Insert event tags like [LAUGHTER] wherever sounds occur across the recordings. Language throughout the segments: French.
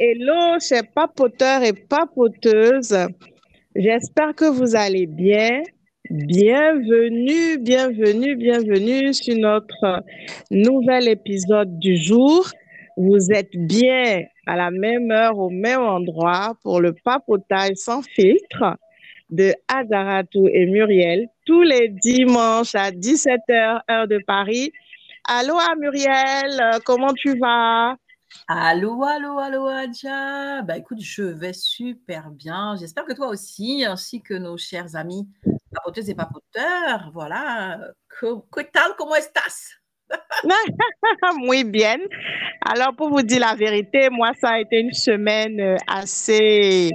hello, chers papoteurs et papoteuses. J'espère que vous allez bien. Bienvenue, bienvenue, bienvenue sur notre nouvel épisode du jour. Vous êtes bien à la même heure, au même endroit pour le papotage sans filtre de Adaratou et Muriel tous les dimanches à 17h, heure de Paris. Allô, Muriel, comment tu vas? Allô, allô, allô, Adja. Bah écoute, je vais super bien. J'espère que toi aussi, ainsi que nos chers amis papoteuses et papoteurs. Voilà. Que tal, comment estás? [LAUGHS] Muy bien. Alors, pour vous dire la vérité, moi, ça a été une semaine euh, assez,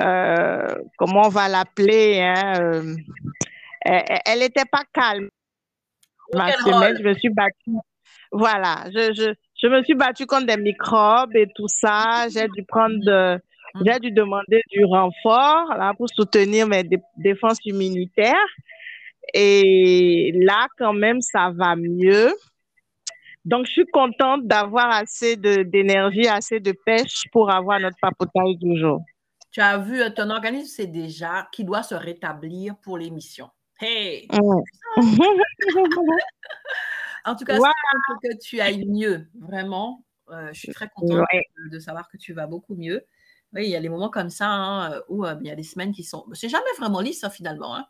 euh, comment on va l'appeler, hein, euh, elle n'était pas calme. Ma semaine, je me suis battue. Voilà, je, je, je me suis battue contre des microbes et tout ça. J'ai dû prendre de, j'ai dû demander du renfort là pour soutenir mes défenses immunitaires. Et là, quand même, ça va mieux. Donc, je suis contente d'avoir assez d'énergie, assez de pêche pour avoir notre papotage du jour. Tu as vu, ton organisme, c'est déjà qui doit se rétablir pour l'émission. Hey! [LAUGHS] [LAUGHS] En tout cas, que tu ailles mieux, vraiment. Euh, je suis très contente de, savoir que tu vas beaucoup mieux. Oui, il y a des moments comme ça hein, où euh, il y a des semaines qui sont. C'est jamais vraiment lisse, hein, finalement. Hein.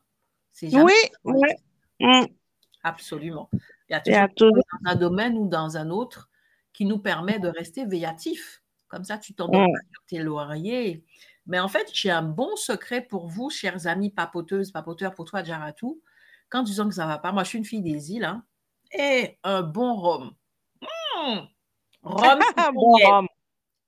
oui, oui. Mm. Absolument. Il y a toujours, dans un domaine ou dans un autre qui nous permet de rester véatif. Comme ça, tu t'endors mm. sur tes lauriers. Mais en fait, j'ai un bon secret pour vous, chers amis papoteuses, papoteurs, pour toi, Jaratou. Quand tu sens que ça ne va pas, moi, je suis une fille des îles. Hein, et un bon rhum. Mmh. Rhum, [LAUGHS] bon rhum.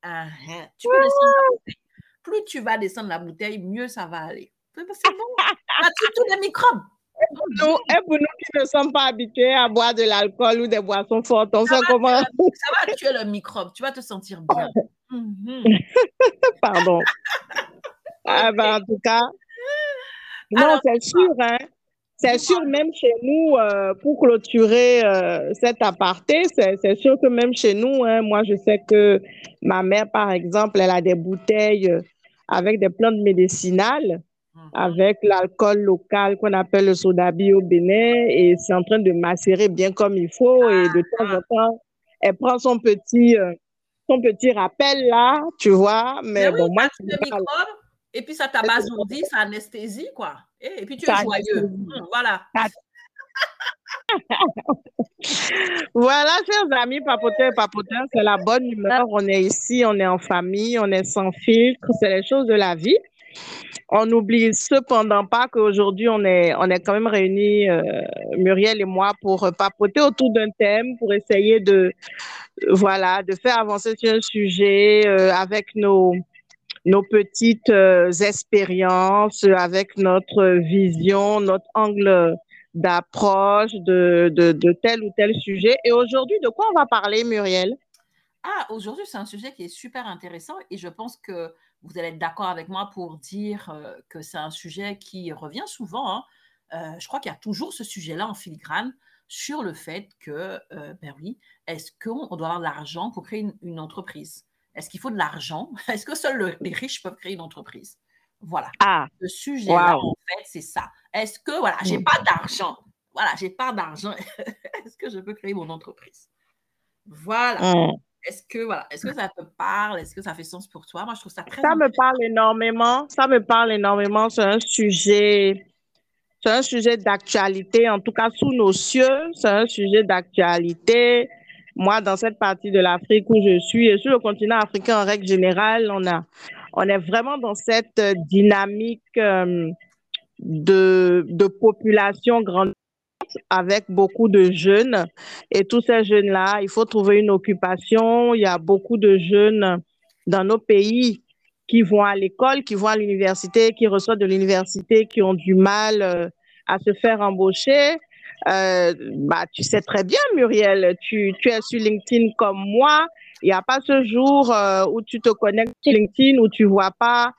Ah, hein. tu peux descendre la bouteille. Plus tu vas descendre la bouteille, mieux ça va aller. C'est bon. [LAUGHS] Tu tous les microbes? Et pour, nous, et pour, nous, qui ne sommes pas habitués à boire de l'alcool ou des boissons fortes, on ça fait comment [LAUGHS] Ça va tuer le microbe. Tu vas te sentir bien. Mmh. Pardon. ah ben, en tout cas, non, c'est sûr, hein. C'est sûr, même chez nous, euh, pour clôturer euh, cet aparté, c'est sûr que même chez nous, hein, moi, je sais que ma mère, par exemple, elle a des bouteilles euh, avec des plantes médicinales, mhm. avec l'alcool local qu'on appelle le soda bio Bénin, et c'est en train de macérer bien comme il faut, et de temps en temps, elle prend son petit, son petit rappel là, tu vois, mais, bon, moi, et puis ça t'abasourdit, ça anesthésie, quoi. Et, puis tu es joyeux. Hum, voilà. voilà, chers amis papoteurs et papoteurs, c'est la bonne humeur. On est ici, on est en famille, on est sans filtre, c'est les choses de la vie. On n'oublie cependant pas qu'aujourd'hui, on est, on est quand même réunis, euh, Muriel et moi, pour papoter autour d'un thème, pour essayer de, voilà, de faire avancer sur un sujet euh, avec nos, nos petites euh, expériences, avec notre vision, notre angle d'approche de, tel ou tel sujet. Et aujourd'hui, de quoi on va parler, Muriel? Ah, aujourd'hui, c'est un sujet qui est super intéressant et je pense que vous allez être d'accord avec moi pour dire euh, que c'est un sujet qui revient souvent. Hein. Euh, je crois qu'il y a toujours ce sujet-là en filigrane sur le fait que, ben oui, est-ce qu'on doit avoir de l'argent pour créer une entreprise? Est-ce qu'il faut de l'argent? [LAUGHS] Est-ce que seuls les riches peuvent créer une entreprise? Voilà. Ah, le sujet-là, en fait, c'est ça. Est-ce que, voilà, j'ai mm. pas d'argent. Voilà, j'ai pas d'argent. [LAUGHS] Est-ce que je peux créer mon entreprise? Voilà. Mm. Est-ce que, voilà, est-ce que ça te parle? Est-ce que ça fait sens pour toi? Moi, je trouve ça très Ça me parle énormément. Ça me parle énormément. C'est un sujet, c'est un sujet d'actualité, en tout cas sous nos cieux. C'est un sujet d'actualité moi, dans cette partie de l'Afrique où je suis, et sur le continent africain en règle générale, on, a, on est vraiment dans cette dynamique euh, de, de population grande avec beaucoup de jeunes. Et tous ces jeunes-là, il faut trouver une occupation. Il y a beaucoup de jeunes dans nos pays qui vont à l'école, qui vont à l'université, qui reçoivent de l'université, qui ont du mal euh, à se faire embaucher. Euh, bah, tu sais très bien, Muriel, tu, tu es sur LinkedIn comme moi. Il n'y a pas ce jour euh, où tu te connectes sur LinkedIn où tu vois pas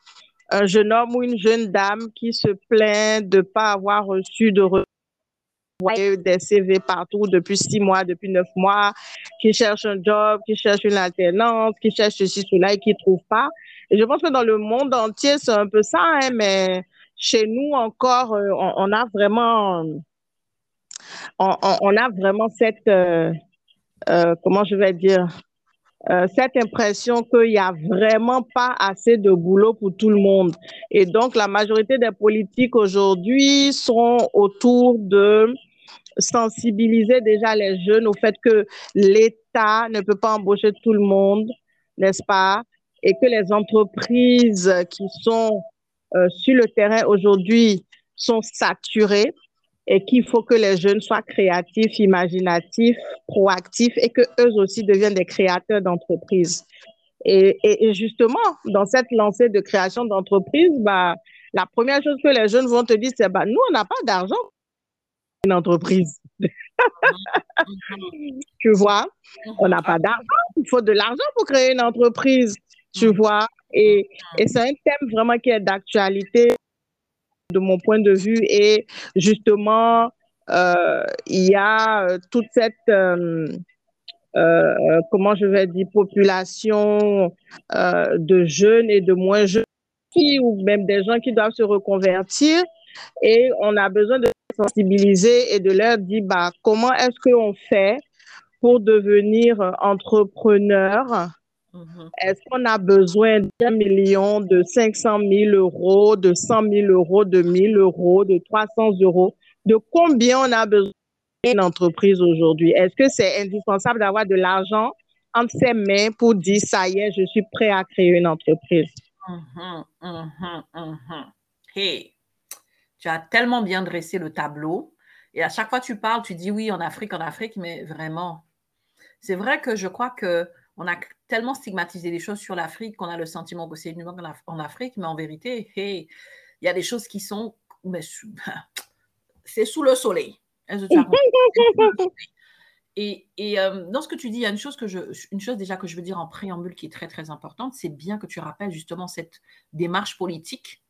un jeune homme ou une jeune dame qui se plaint de ne pas avoir reçu de des CV partout depuis six mois, depuis neuf mois, qui cherchent un job, qui cherchent une alternance, qui cherchent ceci, cela et qui ne trouvent pas. Et je pense que dans le monde entier, c'est un peu ça, hein, mais chez nous encore, euh, on, a vraiment, on, a vraiment cette, euh, euh, comment je vais dire, cette impression qu'il n'y a vraiment pas assez de boulot pour tout le monde. Et donc, la majorité des politiques aujourd'hui sont autour de sensibiliser déjà les jeunes au fait que l'État ne peut pas embaucher tout le monde, n'est-ce pas? Et que les entreprises qui sont euh, sur le terrain aujourd'hui sont saturées et qu'il faut que les jeunes soient créatifs, imaginatifs, proactifs et que eux aussi deviennent des créateurs d'entreprises. Et, et, justement, dans cette lancée de création d'entreprise, bah, la première chose que les jeunes vont te dire, c'est bah, nous, on n'a pas d'argent une entreprise. [LAUGHS] tu vois, on n'a pas d'argent, il faut de l'argent pour créer une entreprise, tu vois? Et, et c'est un thème vraiment qui est d'actualité de mon point de vue. Et justement, euh, il y a euh, toute cette, euh, comment je vais dire, population de jeunes et de moins jeunes, ou même des gens qui doivent se reconvertir. Et on a besoin de sensibiliser et de leur dire bah, comment est-ce qu'on fait pour devenir entrepreneur. Mm-hmm. Est-ce qu'on a besoin d'un million, de 500 000 euros, de 100 000 euros, de 1000 euros, de 300 euros? De combien on a besoin d'une entreprise aujourd'hui? Est-ce que c'est indispensable d'avoir de l'argent entre ses mains pour dire ça y est, je suis prêt à créer une entreprise? Mm-hmm, mm-hmm, hey, tu as tellement bien dressé le tableau. Et à chaque fois que tu parles, tu dis oui, en Afrique, en Afrique, mais vraiment, c'est vrai que je crois que on a tellement stigmatisé les choses sur l'Afrique qu'on a le sentiment que c'est une en Afrique, mais en vérité, il y a des choses qui sont, mais [LAUGHS] c'est sous le soleil. [LAUGHS] Et, et euh, dans ce que tu dis, il y a une chose, que je, une chose déjà que je veux dire en préambule qui est très très importante, c'est bien que tu rappelles justement cette démarche politique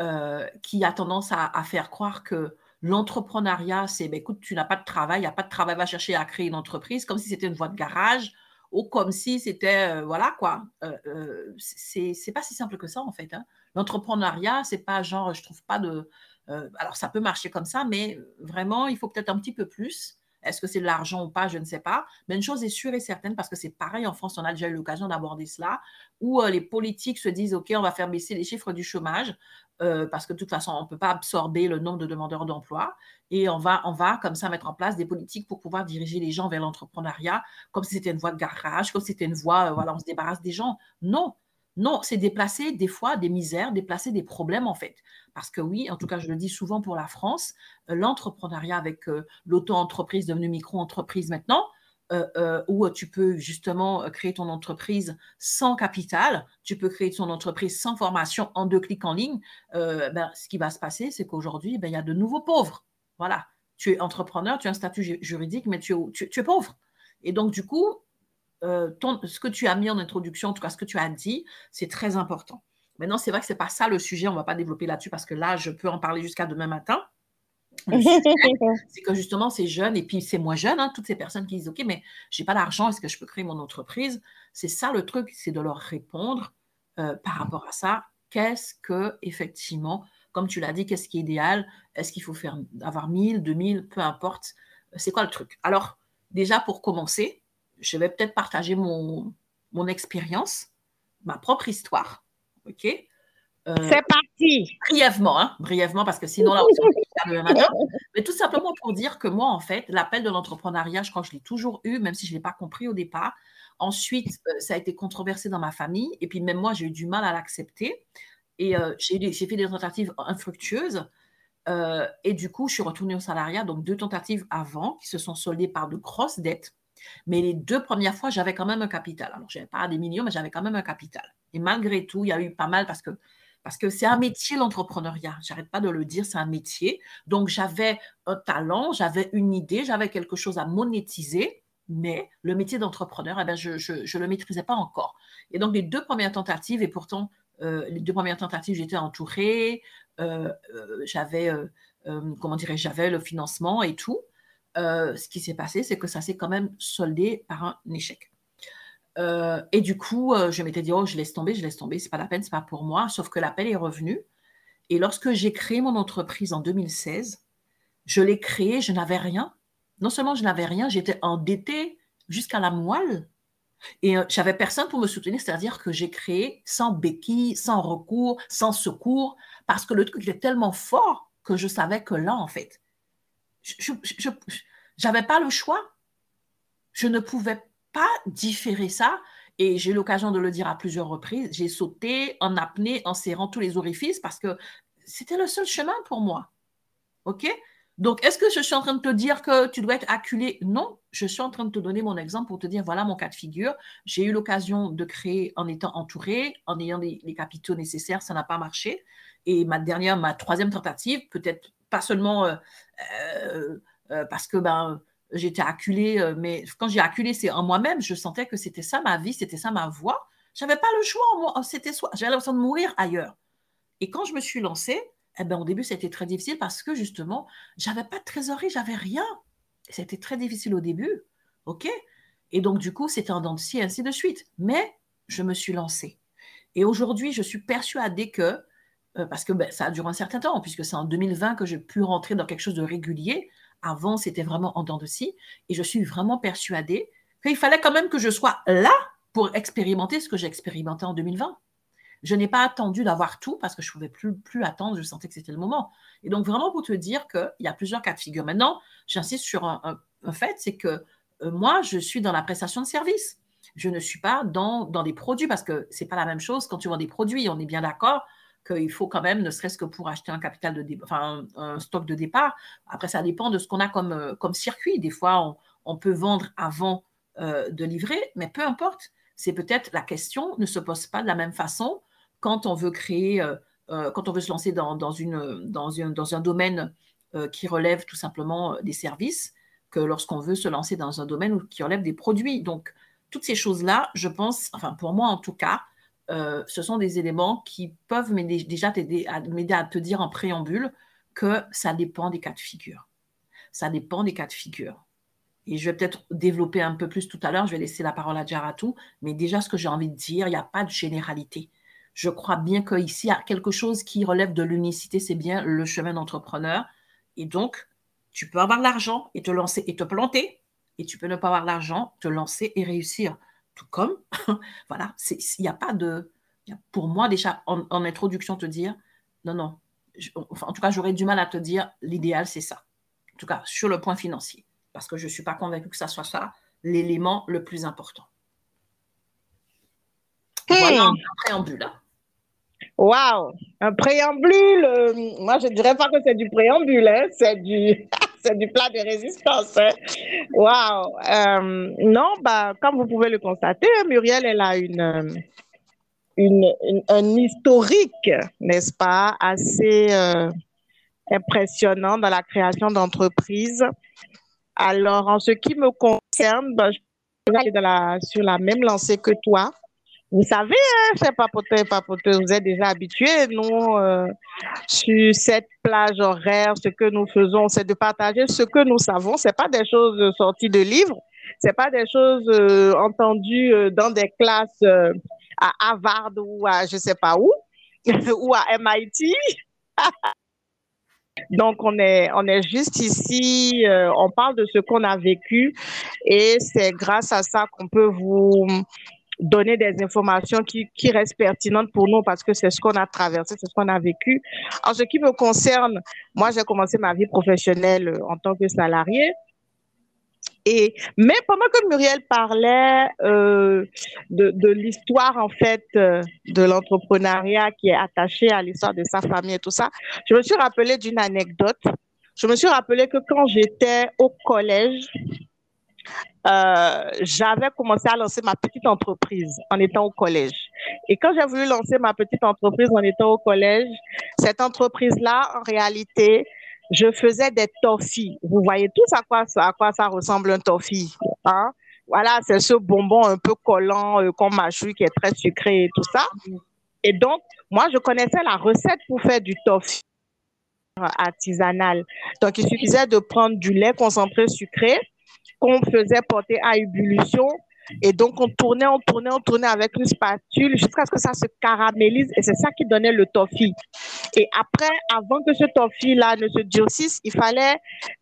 euh, qui a tendance à, faire croire que l'entrepreneuriat, c'est, ben, écoute, tu n'as pas de travail, il n'y a pas de travail, va chercher à créer une entreprise, comme si c'était une voie de garage, ou comme si c'était, euh, voilà quoi, euh, c'est pas si simple que ça en fait. Hein. L'entrepreneuriat, c'est pas genre, je trouve pas de... alors ça peut marcher comme ça, mais vraiment, il faut peut-être un petit peu plus. Est-ce que c'est de l'argent ou pas Je ne sais pas. Mais une chose est sûre et certaine, parce que c'est pareil en France, on a déjà eu l'occasion d'aborder cela, où les politiques se disent, OK, on va faire baisser les chiffres du chômage. Euh, parce que de toute façon, on ne peut pas absorber le nombre de demandeurs d'emploi. Et on va, on va comme ça mettre en place des politiques pour pouvoir diriger les gens vers l'entrepreneuriat, comme si c'était une voie de garage, comme si c'était une voie, euh, voilà, on se débarrasse des gens. Non, non, c'est déplacer des fois des misères, déplacer des problèmes en fait. Parce que oui, en tout cas, je le dis souvent pour la France, euh, l'entrepreneuriat avec l'auto-entreprise devenue micro-entreprise maintenant, euh, euh, où tu peux justement euh, créer ton entreprise sans capital, tu peux créer ton entreprise sans formation en deux clics en ligne, ben, ce qui va se passer, c'est qu'aujourd'hui, ben, il y a de nouveaux pauvres. Voilà, tu es entrepreneur, tu as un statut juridique, mais tu es, pauvre. Et donc, du coup, ce que tu as mis en introduction, en tout cas ce que tu as dit, c'est très important. Maintenant, c'est vrai que ce n'est pas ça le sujet, on ne va pas développer là-dessus parce que là, je peux en parler jusqu'à demain matin. [LAUGHS] c'est que justement, ces jeunes, et puis c'est moins jeune, hein, toutes ces personnes qui disent OK, mais j'ai pas d'argent, est-ce que je peux créer mon entreprise? C'est ça le truc, c'est de leur répondre euh, par rapport à ça. Qu'est-ce que, effectivement, comme tu l'as dit, qu'est-ce qui est idéal? Est-ce qu'il faut faire avoir 1000, 2000, peu importe? C'est quoi le truc? Alors, déjà pour commencer, je vais peut-être partager mon, mon expérience, ma propre histoire. OK? Euh, c'est parti. Brièvement, hein, brièvement, parce que sinon, là, on Mais tout simplement pour dire que moi, en fait, l'appel de l'entrepreneuriat, je crois que je l'ai toujours eu, même si je ne l'ai pas compris au départ. Ensuite, euh, ça a été controversé dans ma famille. Et puis, même moi, j'ai eu du mal à l'accepter. Et euh, j'ai fait des tentatives infructueuses. et du coup, je suis retournée au salariat, donc deux tentatives avant, qui se sont soldées par de grosses dettes. Mais les deux premières fois, j'avais quand même un capital. Alors, je n'avais pas des millions, mais j'avais quand même un capital. Et malgré tout, il y a eu pas mal parce que parce que c'est un métier, l'entrepreneuriat. J'arrête pas de le dire, c'est un métier. Donc, j'avais un talent, j'avais une idée, j'avais quelque chose à monétiser, mais le métier d'entrepreneur, eh ben, je ne le maîtrisais pas encore. Et donc, les deux premières tentatives, et pourtant, euh, les deux premières tentatives, j'étais entourée, euh, euh, j'avais comment dirais j'avais le financement et tout. ce qui s'est passé, c'est que ça s'est quand même soldé par un échec. Et du coup, je m'étais dit, oh, je laisse tomber, je laisse tomber, c'est pas la peine, c'est pas pour moi. Sauf que l'appel est revenu. Et lorsque j'ai créé mon entreprise en 2016, je l'ai créée, je n'avais rien. Non seulement je n'avais rien, j'étais endettée jusqu'à la moelle. Et euh, j'avais personne pour me soutenir, c'est-à-dire que j'ai créé sans béquille, sans recours, sans secours, parce que le truc était tellement fort que je savais que là, en fait, je n'avais pas le choix. Je ne pouvais pas différer ça. Et j'ai eu l'occasion de le dire à plusieurs reprises. J'ai sauté en apnée, en serrant tous les orifices parce que c'était le seul chemin pour moi. OK? Donc, est-ce que je suis en train de te dire que tu dois être acculé? Non, je suis en train de te donner mon exemple pour te dire, voilà mon cas de figure. J'ai eu l'occasion de créer en étant entouré, en ayant les, capitaux nécessaires, ça n'a pas marché. Et ma dernière, ma troisième tentative, peut-être pas seulement euh, euh, euh, parce que ben, j'étais acculée, mais quand j'ai acculé, c'est en moi-même, je sentais que c'était ça ma vie, c'était ça ma voix. J'avais pas le choix, moi, c'était soit, j'avais l'impression de mourir ailleurs. Et quand je me suis lancée, eh ben, au début, c'était très difficile parce que justement, j'avais pas de trésorerie, j'avais rien. C'était très difficile au début. OK? Et donc, du coup, c'était en dents de et ainsi de suite. Mais je me suis lancée. Et aujourd'hui, je suis persuadée que, euh, parce que ben, ça a duré un certain temps, puisque c'est en 2020 que j'ai pu rentrer dans quelque chose de régulier. Avant, c'était vraiment en dents de scie. Et je suis vraiment persuadée qu'il fallait quand même que je sois là pour expérimenter ce que j'ai expérimenté en 2020. Je n'ai pas attendu d'avoir tout parce que je ne pouvais plus, attendre, je sentais que c'était le moment. Et donc, vraiment pour te dire qu'il y a plusieurs cas de figure. Maintenant, j'insiste sur un, fait, c'est que euh, moi, je suis dans la prestation de service. Je ne suis pas dans, dans des produits parce que ce n'est pas la même chose quand tu vends des produits. On est bien d'accord qu'il faut quand même, ne serait-ce que pour acheter un capital de enfin, un, stock de départ. Après, ça dépend de ce qu'on a comme, euh, circuit. Des fois, on, peut vendre avant euh, de livrer, mais peu importe. C'est peut-être la question ne se pose pas de la même façon quand on veut créer, euh, quand on veut se lancer dans, un domaine qui relève tout simplement des services, que lorsqu'on veut se lancer dans un domaine qui relève des produits. Donc, toutes ces choses-là, je pense, enfin pour moi en tout cas, ce sont des éléments qui peuvent déjà t'aider à, m'aider à te dire en préambule que ça dépend des cas de figure. Ça dépend des cas de figure. Et je vais peut-être développer un peu plus tout à l'heure, je vais laisser la parole à Jaratou, mais déjà ce que j'ai envie de dire, il n'y a pas de généralité je crois bien qu'ici, il y a quelque chose qui relève de l'unicité, c'est bien le chemin d'entrepreneur. Et donc, tu peux avoir l'argent et te lancer et te planter, et tu peux ne pas avoir l'argent, te lancer et réussir. Tout comme, [LAUGHS] voilà, il n'y a pas de. pour moi, déjà, en, introduction, te dire, non, non, en tout cas, j'aurais du mal à te dire, l'idéal, c'est ça. En tout cas, sur le point financier. Parce que je ne suis pas convaincue que ça soit ça l'élément le plus important. Voilà un préambule. Wow, un préambule. Euh, moi, je ne dirais pas que c'est du préambule, hein, c'est du, [LAUGHS] [LAUGHS] c'est du plat de résistance. Hein. Wow. Euh, non, bah, comme vous pouvez le constater, Muriel, elle a une, une, un historique, n'est-ce pas, assez euh, impressionnant dans la création d'entreprises. Alors, en ce qui me concerne, bah, je suis la, sur la même lancée que toi. Vous savez, hein, c'est papoter, papoter, vous êtes déjà habitués. Nous, euh, sur cette plage horaire, ce que nous faisons, c'est de partager ce que nous savons. C'est pas des choses sorties de livres, c'est pas des choses euh, entendues euh, dans des classes à Harvard ou à je sais pas où, [LAUGHS] ou à MIT. [LAUGHS] Donc, on est, on est juste ici, on parle de ce qu'on a vécu et c'est grâce à ça qu'on peut vous donner des informations qui, qui restent pertinentes pour nous parce que c'est ce qu'on a traversé, c'est ce qu'on a vécu. En ce qui me concerne, moi, j'ai commencé ma vie professionnelle en tant que salarié. Et, mais pendant que Muriel parlait euh, de, de l'histoire, en fait, euh, de l'entrepreneuriat qui est attaché à l'histoire de sa famille et tout ça, je me suis rappelé d'une anecdote. Je me suis rappelé que quand j'étais au collège, euh, j'avais commencé à lancer ma petite entreprise en étant au collège. Et quand j'ai voulu lancer ma petite entreprise en étant au collège, cette entreprise-là, en réalité, je faisais des toffees. Vous voyez tous à quoi, ça ressemble un toffee. Hein? Voilà, c'est ce bonbon un peu collant euh, qu'on mâchouille qui est très sucré et tout ça. Et donc, moi, je connaissais la recette pour faire du toffee. artisanale. Donc, il suffisait de prendre du lait concentré sucré qu'on faisait porter à ébullition. Et donc, on tournait, on tournait, on tournait avec une spatule jusqu'à ce que ça se caramélise. Et c'est ça qui donnait le toffee. Et après, avant que ce toffee-là ne se durcisse, il fallait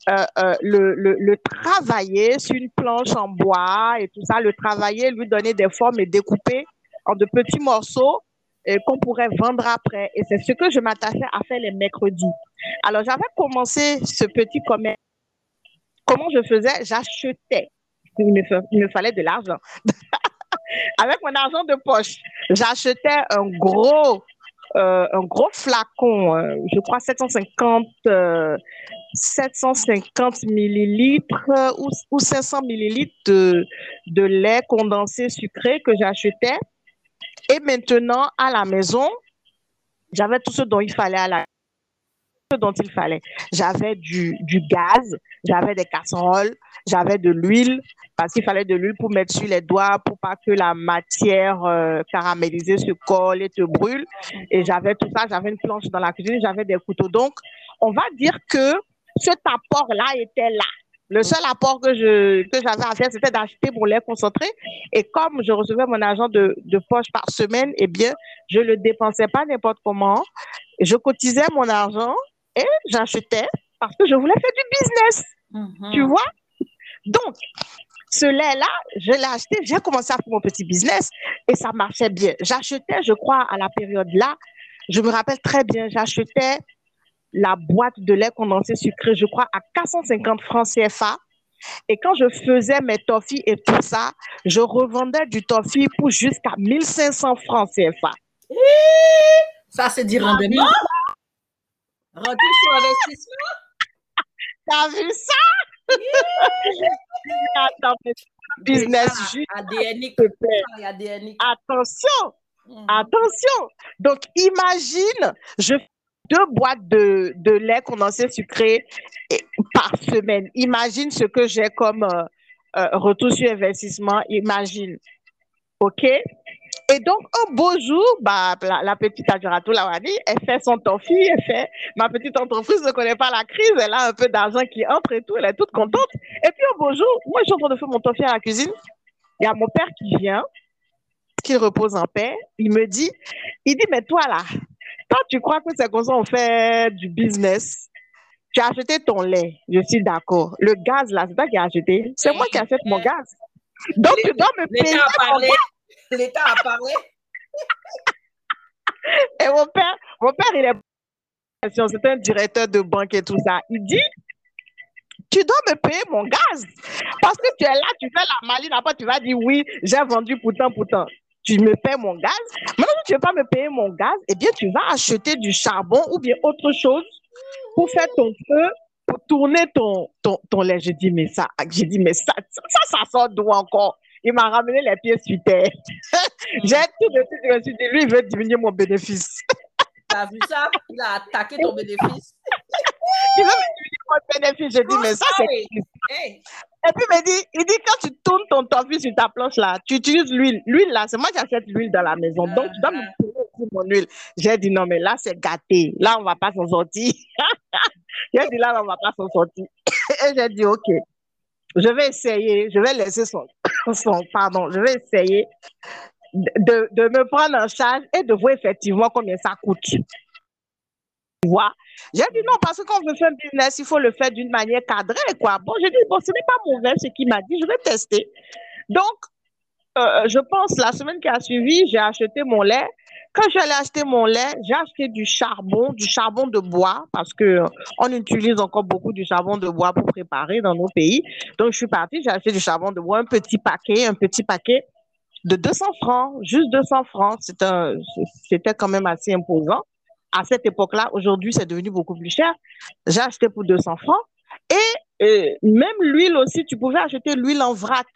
euh, euh, le, le, le, travailler sur une planche en bois et tout ça, le travailler, lui donner des formes et découper en de petits morceaux qu'on pourrait vendre après. Et c'est ce que je m'attachais à faire les mercredis. Alors, j'avais commencé ce petit commerce. Comment je faisais J'achetais. Il me, fallait de l'argent. [LAUGHS] Avec mon argent de poche, j'achetais un gros, euh, un gros flacon, euh, je crois 750, 750 euh, millilitres ou, ou 500 millilitres de, de lait condensé sucré que j'achetais. Et maintenant, à la maison, j'avais tout ce dont il fallait à la dont il fallait. J'avais du, gaz, j'avais des casseroles, j'avais de l'huile, parce qu'il fallait de l'huile pour mettre sur les doigts, pour pas que la matière euh, caramélisée se colle et te brûle. Et j'avais tout ça, j'avais une planche dans la cuisine, j'avais des couteaux. Donc, on va dire que cet apport-là était là. Le seul apport que j'avais à faire, c'était d'acheter mon lait concentré. Et comme je recevais mon argent de, de poche par semaine, eh bien, je le dépensais pas n'importe comment. Je cotisais mon argent et j'achetais parce que je voulais faire du business. Mm-hmm. Tu vois? Donc, ce lait-là, je l'ai acheté, j'ai commencé à faire mon petit business et ça marchait bien. J'achetais, je crois, à la période-là, je me rappelle très bien, j'achetais la boîte de lait condensé sucré, je crois, à 450 francs CFA. Et quand je faisais mes toffees et tout ça, je revendais du toffee pour jusqu'à 1500 francs CFA. Ça, c'est du rendement. Retour sur investissement? [LAUGHS] T'as vu ça? [LAUGHS] Attends, business juste. Attention, mm. attention. Donc, imagine, je deux boîtes de, de lait condensé sucré par semaine. Imagine ce que j'ai comme euh, euh, retour sur investissement. Imagine. OK? Et donc, un beau jour, bah, la, petite Adjurato Lawani, elle fait son toffee, elle fait, ma petite entreprise ne connaît pas la crise, elle a un peu d'argent qui entre et tout, elle est toute contente. Et puis, un beau jour, moi, je suis en train de faire mon toffee à la cuisine. Il y a mon père qui vient, qu'il repose en paix. Il me dit, il dit, mais toi, là, quand tu crois que c'est comme ça on fait du business, tu as acheté ton lait, je suis d'accord. Le gaz, là, c'est toi qui as acheté. C'est moi qui achète mon gaz. Donc, tu dois me payer. L'État a parlé. [LAUGHS] Et mon père, mon père, il est c'est un directeur de banque et tout ça. Il dit, tu dois me payer mon gaz. Parce que tu es là, tu fais la maline, après tu vas dire oui, j'ai vendu pourtant, pourtant tu me paies mon gaz. Maintenant, si tu ne veux pas me payer mon gaz, eh bien, tu vas acheter du charbon ou bien autre chose pour faire ton feu, pour tourner ton, ton, ton lait. J'ai dit, mais ça, j'ai dit, mais ça, ça, ça sort d'où encore? Il m'a ramené les pieds sur terre. [LAUGHS] j'ai tout de suite, je me suis dit, lui, il veut diminuer mon bénéfice. T'as vu ça? Il a attaqué ton bénéfice. [LAUGHS] il veut diminuer mon bénéfice. J'ai dit, mais ça, c'est. Et puis, il me dit, il dit, quand tu tournes ton tofu sur ta planche là, tu utilises l'huile. L'huile là, c'est moi qui achète l'huile dans la maison. Donc, tu dois me payer aussi mon huile. J'ai dit, non, mais là, c'est gâté. Là, on ne va pas s'en sortir. [LAUGHS] j'ai dit, là, on ne va pas s'en sortir. Et j'ai dit, OK, je vais essayer, je vais laisser son, son pardon, je vais essayer de, de me prendre en charge et de voir effectivement combien ça coûte. Tu vois? J'ai dit non, parce que quand on veut faire un business, il faut le faire d'une manière cadrée, quoi. Bon, j'ai dit, bon, ce n'est pas mauvais ce qu'il m'a dit, je vais tester. Donc, euh, je pense, la semaine qui a suivi, j'ai acheté mon lait. Quand j'allais acheter mon lait, j'ai acheté du charbon, du charbon de bois, parce que euh, on utilise encore beaucoup du charbon de bois pour préparer dans nos pays. Donc, je suis partie, j'ai acheté du charbon de bois, un petit paquet, un petit paquet de 200 francs, juste 200 francs. C'était quand même assez imposant à cette époque-là, aujourd'hui, c'est devenu beaucoup plus cher. J'ai acheté pour 200 francs. Et même l'huile aussi, tu pouvais acheter l'huile en vrac.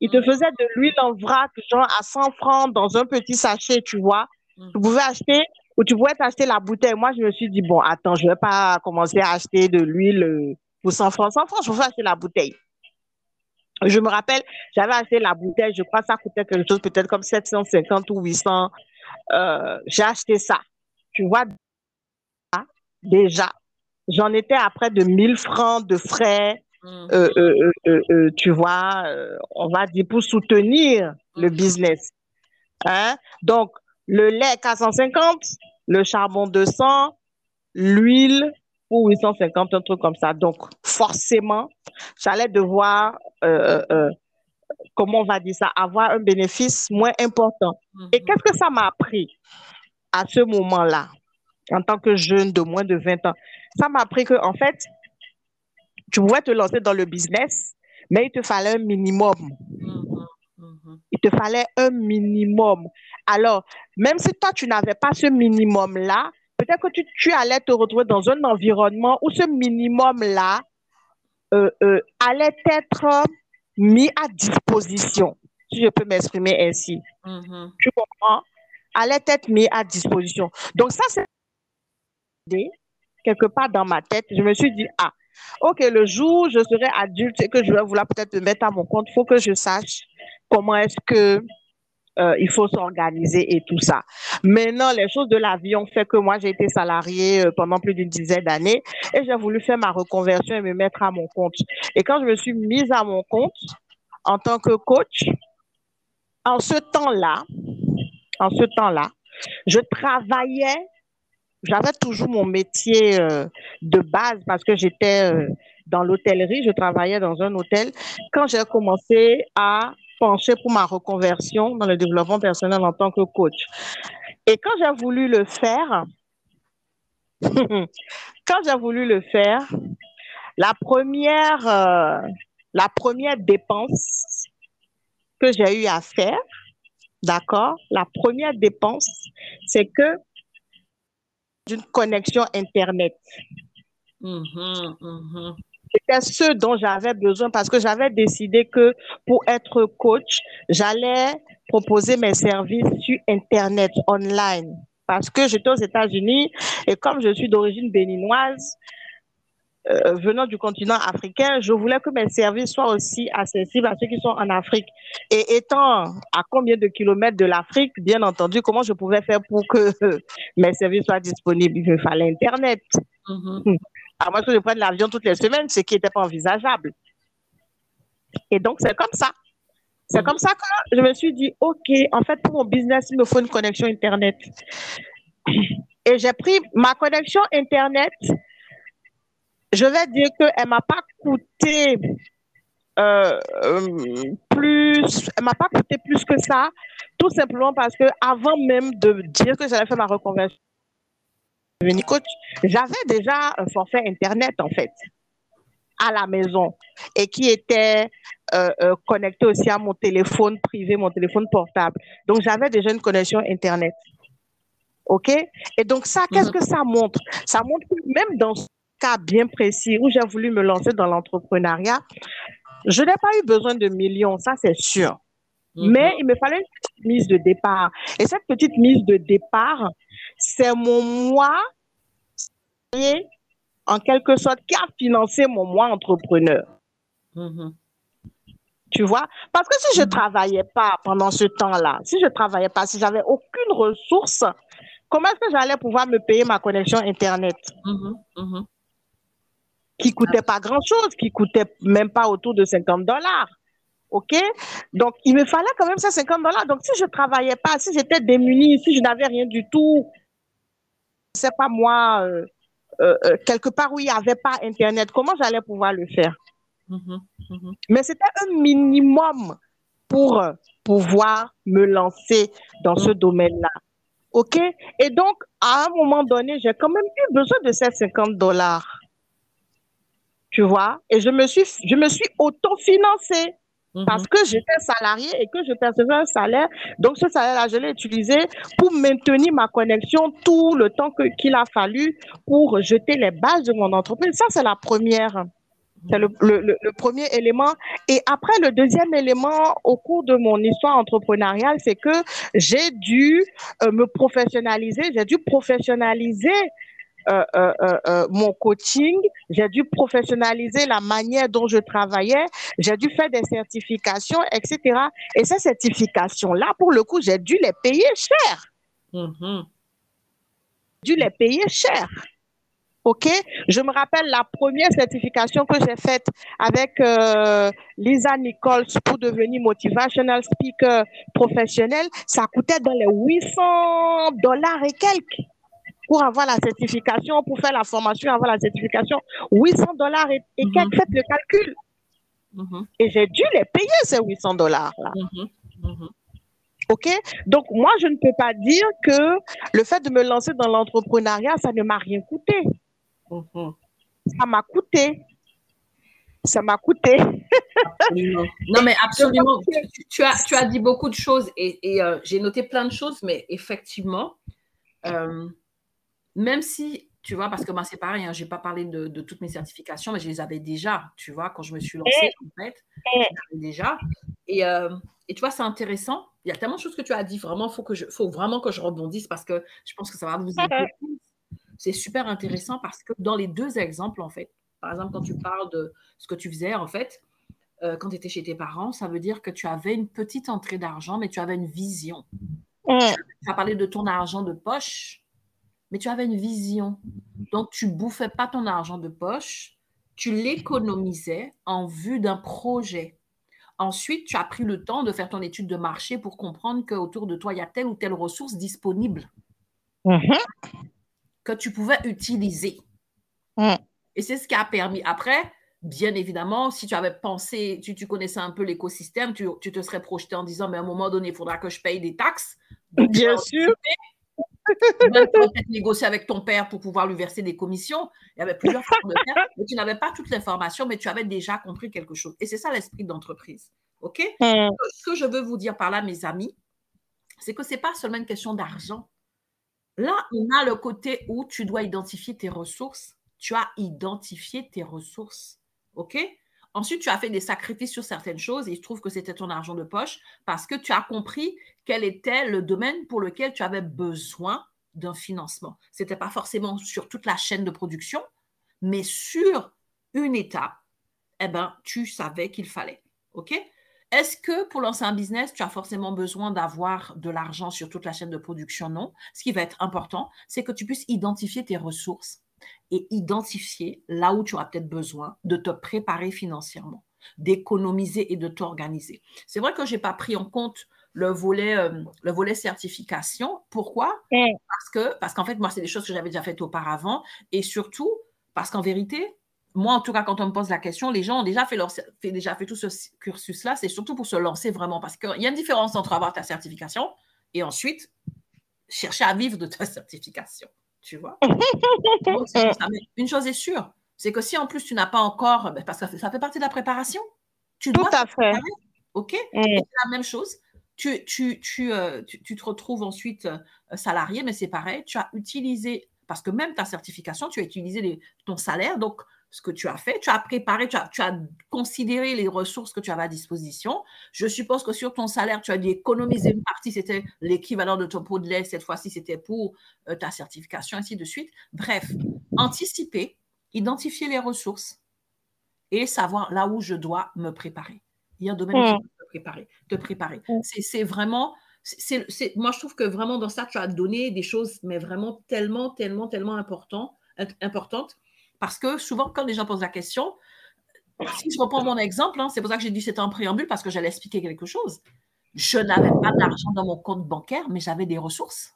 Il te faisait de l'huile en vrac, genre à 100 francs dans un petit sachet, tu vois. Tu pouvais acheter ou tu pouvais t'acheter la bouteille. Moi, je me suis dit, bon, attends, je vais pas commencer à acheter de l'huile euh, pour 100 francs. 100 francs, je pouvais acheter la bouteille. Je me rappelle, j'avais acheté la bouteille, je crois que ça coûtait quelque chose, peut-être comme 750 ou 800. Euh, j'ai acheté ça. Tu vois, déjà, j'en étais à près de 1000 francs de frais, mm. euh, euh, tu vois, on va dire pour soutenir le mm. business. Hein? Donc, le lait 450, le charbon 200, l'huile pour 850, un truc comme ça. Donc, forcément, j'allais devoir, comment on va dire ça, avoir un bénéfice moins important. Et mm-hmm. qu'est-ce que ça m'a appris à ce moment-là? en tant que jeune de moins de 20 ans? Ça m'a appris que, en fait, tu pouvais te lancer dans le business, mais il te fallait un minimum. Mm-hmm. Il te fallait un minimum. Alors, même si toi, tu n'avais pas ce minimum-là, peut-être que tu, allais te retrouver dans un environnement où ce minimum-là euh, euh, allait être mis à disposition, si je peux m'exprimer ainsi. Mm-hmm. Tu comprends? Allait être mis à disposition. Donc, ça, c'est quelque part dans ma tête, je me suis dit, ah, ok, le jour où je serai adulte et que je vais vouloir peut-être me mettre à mon compte, il faut que je sache comment est-ce que euh, il faut s'organiser et tout ça. Maintenant, les choses de la vie ont fait que moi, j'ai été salariée euh, pendant plus d'une dizaine d'années et j'ai voulu faire ma reconversion et me mettre à mon compte. Et quand je me suis mise à mon compte en tant que coach, en ce temps-là, en ce temps-là, je travaillais j'avais toujours mon métier euh, de base parce que j'étais dans l'hôtellerie, je travaillais dans un hôtel. Quand j'ai commencé à pencher pour ma reconversion dans le développement personnel en tant que coach. Et quand j'ai voulu le faire, [LAUGHS] quand j'ai voulu le faire, la première, euh, la première dépense que j'ai eu à faire, d'accord, la première dépense, c'est que d'une connexion Internet. Mm-hmm, mm-hmm. C'était ce dont j'avais besoin parce que j'avais décidé que pour être coach, j'allais proposer mes services sur Internet, online. Parce que j'étais aux États-Unis et comme je suis d'origine béninoise, euh, venant du continent africain, je voulais que mes services soient aussi accessibles à ceux qui sont en Afrique. Et étant à combien de kilomètres de l'Afrique, bien entendu, comment je pouvais faire pour que [LAUGHS] mes services soient disponibles? Il me fallait Internet. À moins que je prenne l'avion toutes les semaines, ce qui n'était pas envisageable. Et donc, c'est comme ça. C'est mm-hmm. comme ça que je me suis dit, OK, en fait, pour mon business, il me faut une connexion Internet. Et j'ai pris ma connexion Internet je vais dire qu'elle ne m'a pas coûté euh, euh, plus, elle m'a pas coûté plus que ça, tout simplement parce que avant même de dire que j'allais faire ma reconversion, coach, j'avais déjà un forfait internet en fait à la maison et qui était euh, connecté aussi à mon téléphone privé, mon téléphone portable. Donc j'avais déjà une connexion internet. OK? Et donc ça, qu'est-ce mm-hmm. que ça montre? Ça montre que même dans cas bien précis où j'ai voulu me lancer dans l'entrepreneuriat, je n'ai pas eu besoin de millions, ça c'est sûr. Mhm. Mais il me fallait une petite mise de départ. Et cette petite mise de départ, c'est mon moi, en quelque sorte, qui a financé mon moi entrepreneur. Mhm. Tu vois? Parce que si je ne travaillais pas pendant ce temps-là, si je ne travaillais pas, si j'avais aucune ressource, comment est-ce que j'allais pouvoir me payer ma connexion Internet? Qui coûtait pas grand-chose, qui coûtait même pas autour de 50 dollars. OK? Donc, il me fallait quand même ces 50 dollars. Donc, si je travaillais pas, si j'étais démunie, si je n'avais rien du tout, c'est pas moi, euh, euh, euh, quelque part où il n'y avait pas Internet, comment j'allais pouvoir le faire? Mm-hmm, mm-hmm. Mais c'était un minimum pour pouvoir me lancer dans ce domaine-là. OK? Et donc, à un moment donné, j'ai quand même eu besoin de ces 50 dollars tu vois? Et je me suis, je me suis autofinancée mhm. parce que j'étais salariée et que je percevais un salaire. Donc, ce salaire-là, je l'ai utilisé pour maintenir ma connexion tout le temps qu'il a fallu pour jeter les bases de mon entreprise. Ça, c'est la première. C'est le, le, le, premier élément. Et après, le deuxième élément au cours de mon histoire entrepreneuriale, c'est que j'ai dû euh, me professionnaliser, j'ai dû professionnaliser euh, euh, euh, mon coaching, j'ai dû professionnaliser la manière dont je travaillais, j'ai dû faire des certifications, etc. Et ces certifications-là, pour le coup, j'ai dû les payer cher. Mm-hmm. J'ai dû les payer cher. OK? Je me rappelle la première certification que j'ai faite avec euh, Lisa Nichols pour devenir motivational speaker professionnel, ça coûtait dans les 800 dollars et quelques pour avoir la certification, pour faire la formation, avoir la certification. 800 dollars et, quelques, faites le calcul. Mm-hmm. Et j'ai dû les payer ces 800 dollars là. Mm-hmm. OK? Donc, moi, je ne peux pas dire que le fait de me lancer dans l'entrepreneuriat, ça ne m'a rien coûté. Mhm. Ça m'a coûté. Ça m'a coûté. Non, mais absolument. Tu, as, tu as dit beaucoup de choses et, euh, j'ai noté plein de choses, mais effectivement, euh, même si, tu vois, parce que moi, c'est pareil, hein, je n'ai pas parlé de, toutes mes certifications, mais je les avais déjà, tu vois, quand je me suis lancée, en fait, déjà. Et, euh, et tu vois, c'est intéressant. Il y a tellement de choses que tu as dit. Vraiment, il faut, que je, faut vraiment que je rebondisse parce que je pense que ça va vous aider c'est super intéressant parce que dans les deux exemples, en fait, par exemple, quand tu parles de ce que tu faisais, en fait, euh, quand tu étais chez tes parents, ça veut dire que tu avais une petite entrée d'argent, mais tu avais une vision. Tu as parlé de ton argent de poche, mais tu avais une vision. Donc, tu bouffais pas ton argent de poche, tu l'économisais en vue d'un projet. Ensuite, tu as pris le temps de faire ton étude de marché pour comprendre qu'autour de toi, il y a telle ou telle ressource disponible. Mm-hmm que tu pouvais utiliser. Mm. Et c'est ce qui a permis. Après, bien évidemment, si tu avais pensé, tu, tu connaissais un peu l'écosystème, tu, tu, te serais projeté en disant, mais à un moment donné, il faudra que je paye des taxes. bien sûr. Même peut-être négocier avec ton père pour pouvoir lui verser des commissions. Il y avait plusieurs formes de faire, mais tu n'avais pas toute l'information, mais tu avais déjà compris quelque chose. Et c'est ça l'esprit d'entreprise. OK? Mm. Ce que je veux vous dire par là, mes amis, c'est que ce n'est pas seulement une question d'argent. Là, on a le côté où tu dois identifier tes ressources. Tu as identifié tes ressources. OK? Ensuite, tu as fait des sacrifices sur certaines choses et il se trouve que c'était ton argent de poche parce que tu as compris quel était le domaine pour lequel tu avais besoin d'un financement. Ce n'était pas forcément sur toute la chaîne de production, mais sur une étape, eh ben, tu savais qu'il fallait. OK? Est-ce que pour lancer un business, tu as forcément besoin d'avoir de l'argent sur toute la chaîne de production? Non. Ce qui va être important, c'est que tu puisses identifier tes ressources et identifier là où tu auras peut-être besoin de te préparer financièrement, d'économiser et de t'organiser. C'est vrai que je n'ai pas pris en compte le volet, euh, le volet certification. Pourquoi? Parce que parce qu'en fait, moi, c'est des choses que j'avais déjà faites auparavant et surtout parce qu'en vérité, moi, en tout cas, quand on me pose la question, les gens ont déjà fait, leur, déjà fait tout ce cursus-là. C'est surtout pour se lancer vraiment. Parce qu'il y a une différence entre avoir ta certification et ensuite chercher à vivre de ta [LAUGHS] certification. Tu vois Une chose est sûre, c'est que si en plus tu n'as pas encore, ben, parce que ça fait partie de la préparation, tu dois. Tout à fait. OK? Mm. C'est la même chose. Tu, tu, tu, euh, tu, te retrouves ensuite euh, salarié, mais c'est pareil. Tu as utilisé, parce que même ta certification, tu as utilisé ton salaire. Donc, ce que tu as fait. Tu as préparé, tu as, considéré les ressources que tu avais à disposition. Je suppose que sur ton salaire, tu as dû économiser une partie, c'était l'équivalent de ton pot de lait. Cette fois-ci, c'était pour euh, ta certification, ainsi de suite. Bref, anticiper, identifier les ressources et savoir là où je dois me préparer. Il y a un domaine où tu te préparer. Te préparer. C'est vraiment moi, je trouve que vraiment dans ça, tu as donné des choses, mais vraiment tellement, tellement, tellement important, importantes parce que souvent, quand les gens posent la question, si je reprends mon exemple, hein, c'est pour ça que j'ai dit c'était un préambule, parce que j'allais expliquer quelque chose. Je n'avais pas d'argent dans mon compte bancaire, mais j'avais des ressources.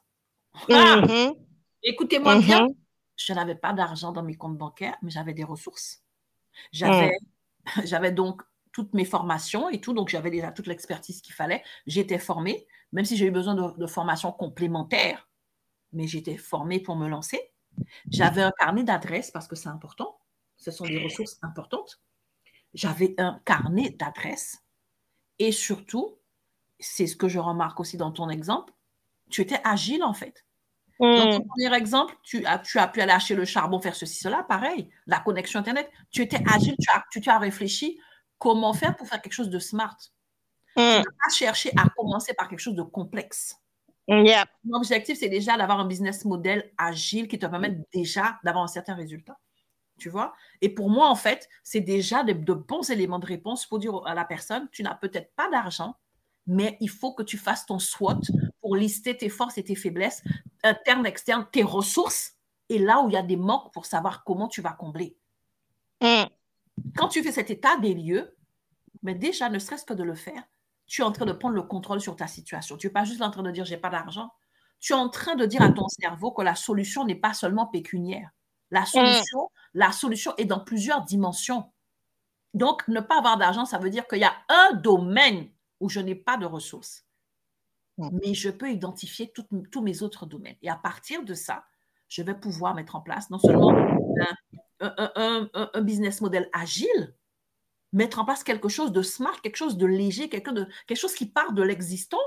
Ah! Mm-hmm. Écoutez-moi bien, mm-hmm. je n'avais pas d'argent dans mes comptes bancaires, mais j'avais des ressources. J'avais, mm. [LAUGHS] j'avais donc toutes mes formations et tout, donc j'avais déjà toute l'expertise qu'il fallait. J'étais formée, même si j'ai eu besoin de, de formation complémentaire, mais j'étais formée pour me lancer. J'avais un carnet d'adresses parce que c'est important. Ce sont des ressources importantes. J'avais un carnet d'adresses. Et surtout, c'est ce que je remarque aussi dans ton exemple, tu étais agile en fait. Dans ton hmm. premier exemple, tu as, tu as pu aller acheter le charbon, faire ceci, cela, pareil, la connexion Internet. Tu étais agile, tu as, tu, as réfléchi comment faire pour faire quelque chose de smart. Tu n'as hmm. pas cherché à commencer par quelque chose de complexe. Mon objectif, c'est déjà d'avoir un business model agile qui te permette déjà d'avoir un certain résultat. Tu vois? Et pour moi, en fait, c'est déjà de, bons éléments de réponse pour dire à la personne, tu n'as peut-être pas d'argent, mais il faut que tu fasses ton SWOT pour lister tes forces et tes faiblesses, internes, externes, tes ressources, et là où il y a des manques pour savoir comment tu vas combler. Mm. Quand tu fais cet état des lieux, mais déjà, ne serait-ce que de le faire, tu es en train de prendre le contrôle sur ta situation. Tu n'es pas juste en train de dire j'ai pas d'argent. Tu es en train de dire à ton cerveau que la solution n'est pas seulement pécuniaire. La solution, la solution est dans plusieurs dimensions. Donc, ne pas avoir d'argent, ça veut dire qu'il y a un domaine où je n'ai pas de ressources. Mais je peux identifier tous mes autres domaines. Et à partir de ça, je vais pouvoir mettre en place non seulement un, business model agile, mettre en place quelque chose de smart, quelque chose de léger, quelque, de, quelque chose qui part de l'existant.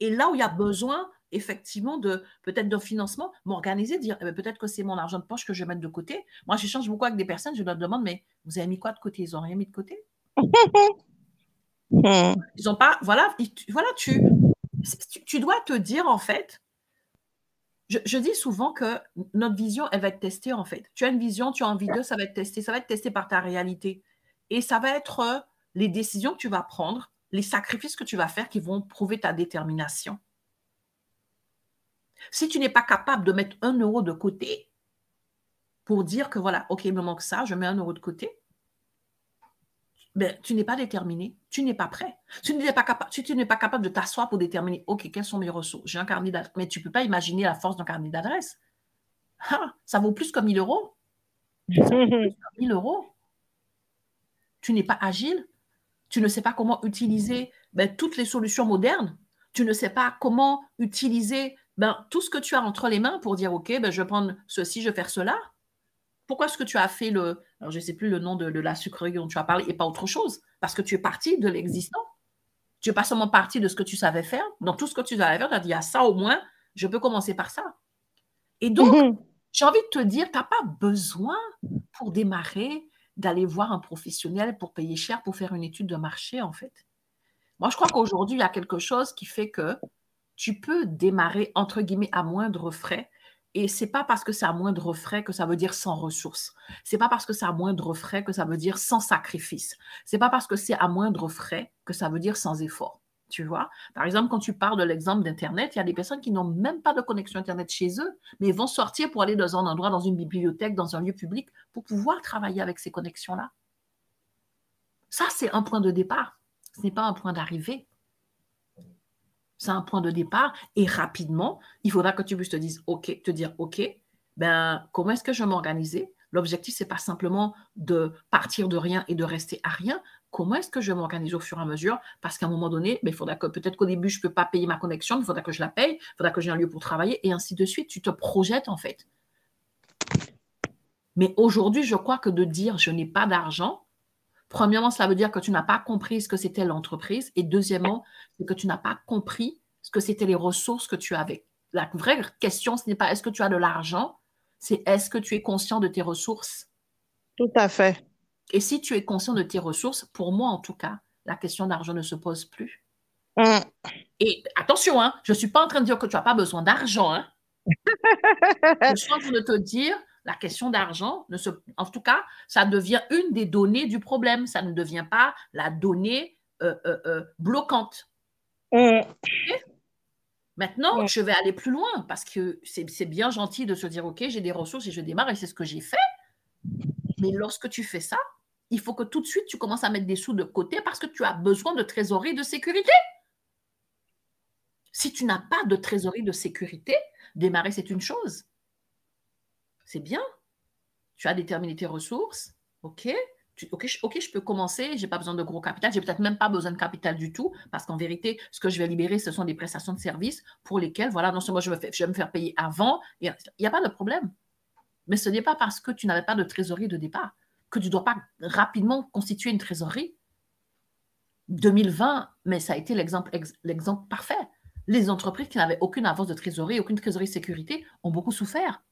Et là où il y a besoin, effectivement, de peut-être d'un financement, m'organiser, dire eh ben, peut-être que c'est mon argent de poche que je vais mettre de côté. Moi, je change beaucoup avec des personnes, je leur demande, mais vous avez mis quoi de côté? Ils n'ont rien mis de côté? [LAUGHS] Ils n'ont pas. Voilà, voilà tu, tu dois te dire, en fait, je, dis souvent que notre vision, elle va être testée en fait. Tu as une vision, tu as envie de, ça va être testé, ça va être testé par ta réalité. Et ça va être euh, les décisions que tu vas prendre, les sacrifices que tu vas faire qui vont prouver ta détermination. Si tu n'es pas capable de mettre un euro de côté pour dire que voilà, OK, il me manque ça, je mets un euro de côté, ben, tu n'es pas déterminé, tu n'es pas prêt. Tu n'es pas capable, tu, n'es pas capable de t'asseoir pour déterminer, OK, quelles sont mes ressources? J'ai un carnet d'adresse, mais tu ne peux pas imaginer la force d'un carnet d'adresse. Ah, ça vaut plus que 1000 euros. Ça vaut plus que 1000 euros. Tu n'es pas agile. Tu ne sais pas comment utiliser ben, toutes les solutions modernes. Tu ne sais pas comment utiliser ben, tout ce que tu as entre les mains pour dire, OK, ben, je vais prendre ceci, je vais faire cela. Pourquoi est-ce que tu as fait le. Alors, je ne sais plus le nom de, la sucrerie dont tu as parlé et pas autre chose Parce que tu es parti de l'existant. Tu n'es pas seulement parti de ce que tu savais faire. Dans tout ce que tu savais faire, tu as dit, ah, ça au moins, je peux commencer par ça. Et donc, mhm. j'ai envie de te dire, tu n'as pas besoin pour démarrer d'aller voir un professionnel pour payer cher pour faire une étude de marché, en fait. Moi, je crois qu'aujourd'hui, il y a quelque chose qui fait que tu peux démarrer, entre guillemets, à moindre frais et c'est pas parce que c'est à moindre frais que ça veut dire sans ressources. C'est pas parce que c'est à moindre frais que ça veut dire sans sacrifice. C'est pas parce que c'est à moindre frais que ça veut dire sans effort. Tu vois Par exemple, quand tu parles de l'exemple d'Internet, il y a des personnes qui n'ont même pas de connexion Internet chez eux, mais vont sortir pour aller dans un endroit, dans une bibliothèque, dans un lieu public, pour pouvoir travailler avec ces connexions-là. Ça, c'est un point de départ. Ce n'est pas un point d'arrivée. C'est un point de départ et rapidement, il faudra que tu puisses te dire, OK, te dire, OK, ben, comment est-ce que je vais m'organiser? L'objectif, ce n'est pas simplement de partir de rien et de rester à rien. Comment est-ce que je vais m'organiser au fur et à mesure? Parce qu'à un moment donné, ben, il faudra que peut-être qu'au début, je ne peux pas payer ma connexion, il faudra que je la paye, il faudra que j'ai un lieu pour travailler et ainsi de suite. Tu te projettes en fait. Mais aujourd'hui, je crois que de dire je n'ai pas d'argent, Premièrement, cela veut dire que tu n'as pas compris ce que c'était l'entreprise. Et deuxièmement, c'est que tu n'as pas compris ce que c'était les ressources que tu avais. La vraie question, ce n'est pas est-ce que tu as de l'argent, c'est est-ce que tu es conscient de tes ressources? Tout à fait. Et si tu es conscient de tes ressources, pour moi en tout cas, la question d'argent ne se pose plus. Mm. Et attention, hein, je ne suis pas en train de dire que tu n'as pas besoin d'argent. Hein. [LAUGHS] je suis en train de te dire la question d'argent, ne se, en tout cas, ça devient une des données du problème. Ça ne devient pas la donnée euh, euh, euh, bloquante. Mm. Maintenant, je vais aller plus loin parce que c'est bien gentil de se dire, OK, j'ai des ressources et je démarre et c'est ce que j'ai fait. Mais lorsque tu fais ça, il faut que tout de suite, tu commences à mettre des sous de côté parce que tu as besoin de trésorerie de sécurité. Si tu n'as pas de trésorerie de sécurité, démarrer, c'est une chose c'est bien. Tu as déterminé tes ressources. OK. ok, je, peux commencer, je n'ai pas besoin de gros capital, j'ai peut-être même pas besoin de capital du tout, parce qu'en vérité, ce que je vais libérer, ce sont des prestations de services pour lesquelles, voilà, non seulement je je vais me faire payer avant, il n'y a pas de problème. Mais ce n'est pas parce que tu n'avais pas de trésorerie de départ que tu ne dois pas rapidement constituer une trésorerie. 2020, mais ça a été l'exemple parfait. Les entreprises qui n'avaient aucune avance de trésorerie, aucune trésorerie de sécurité, ont beaucoup souffert.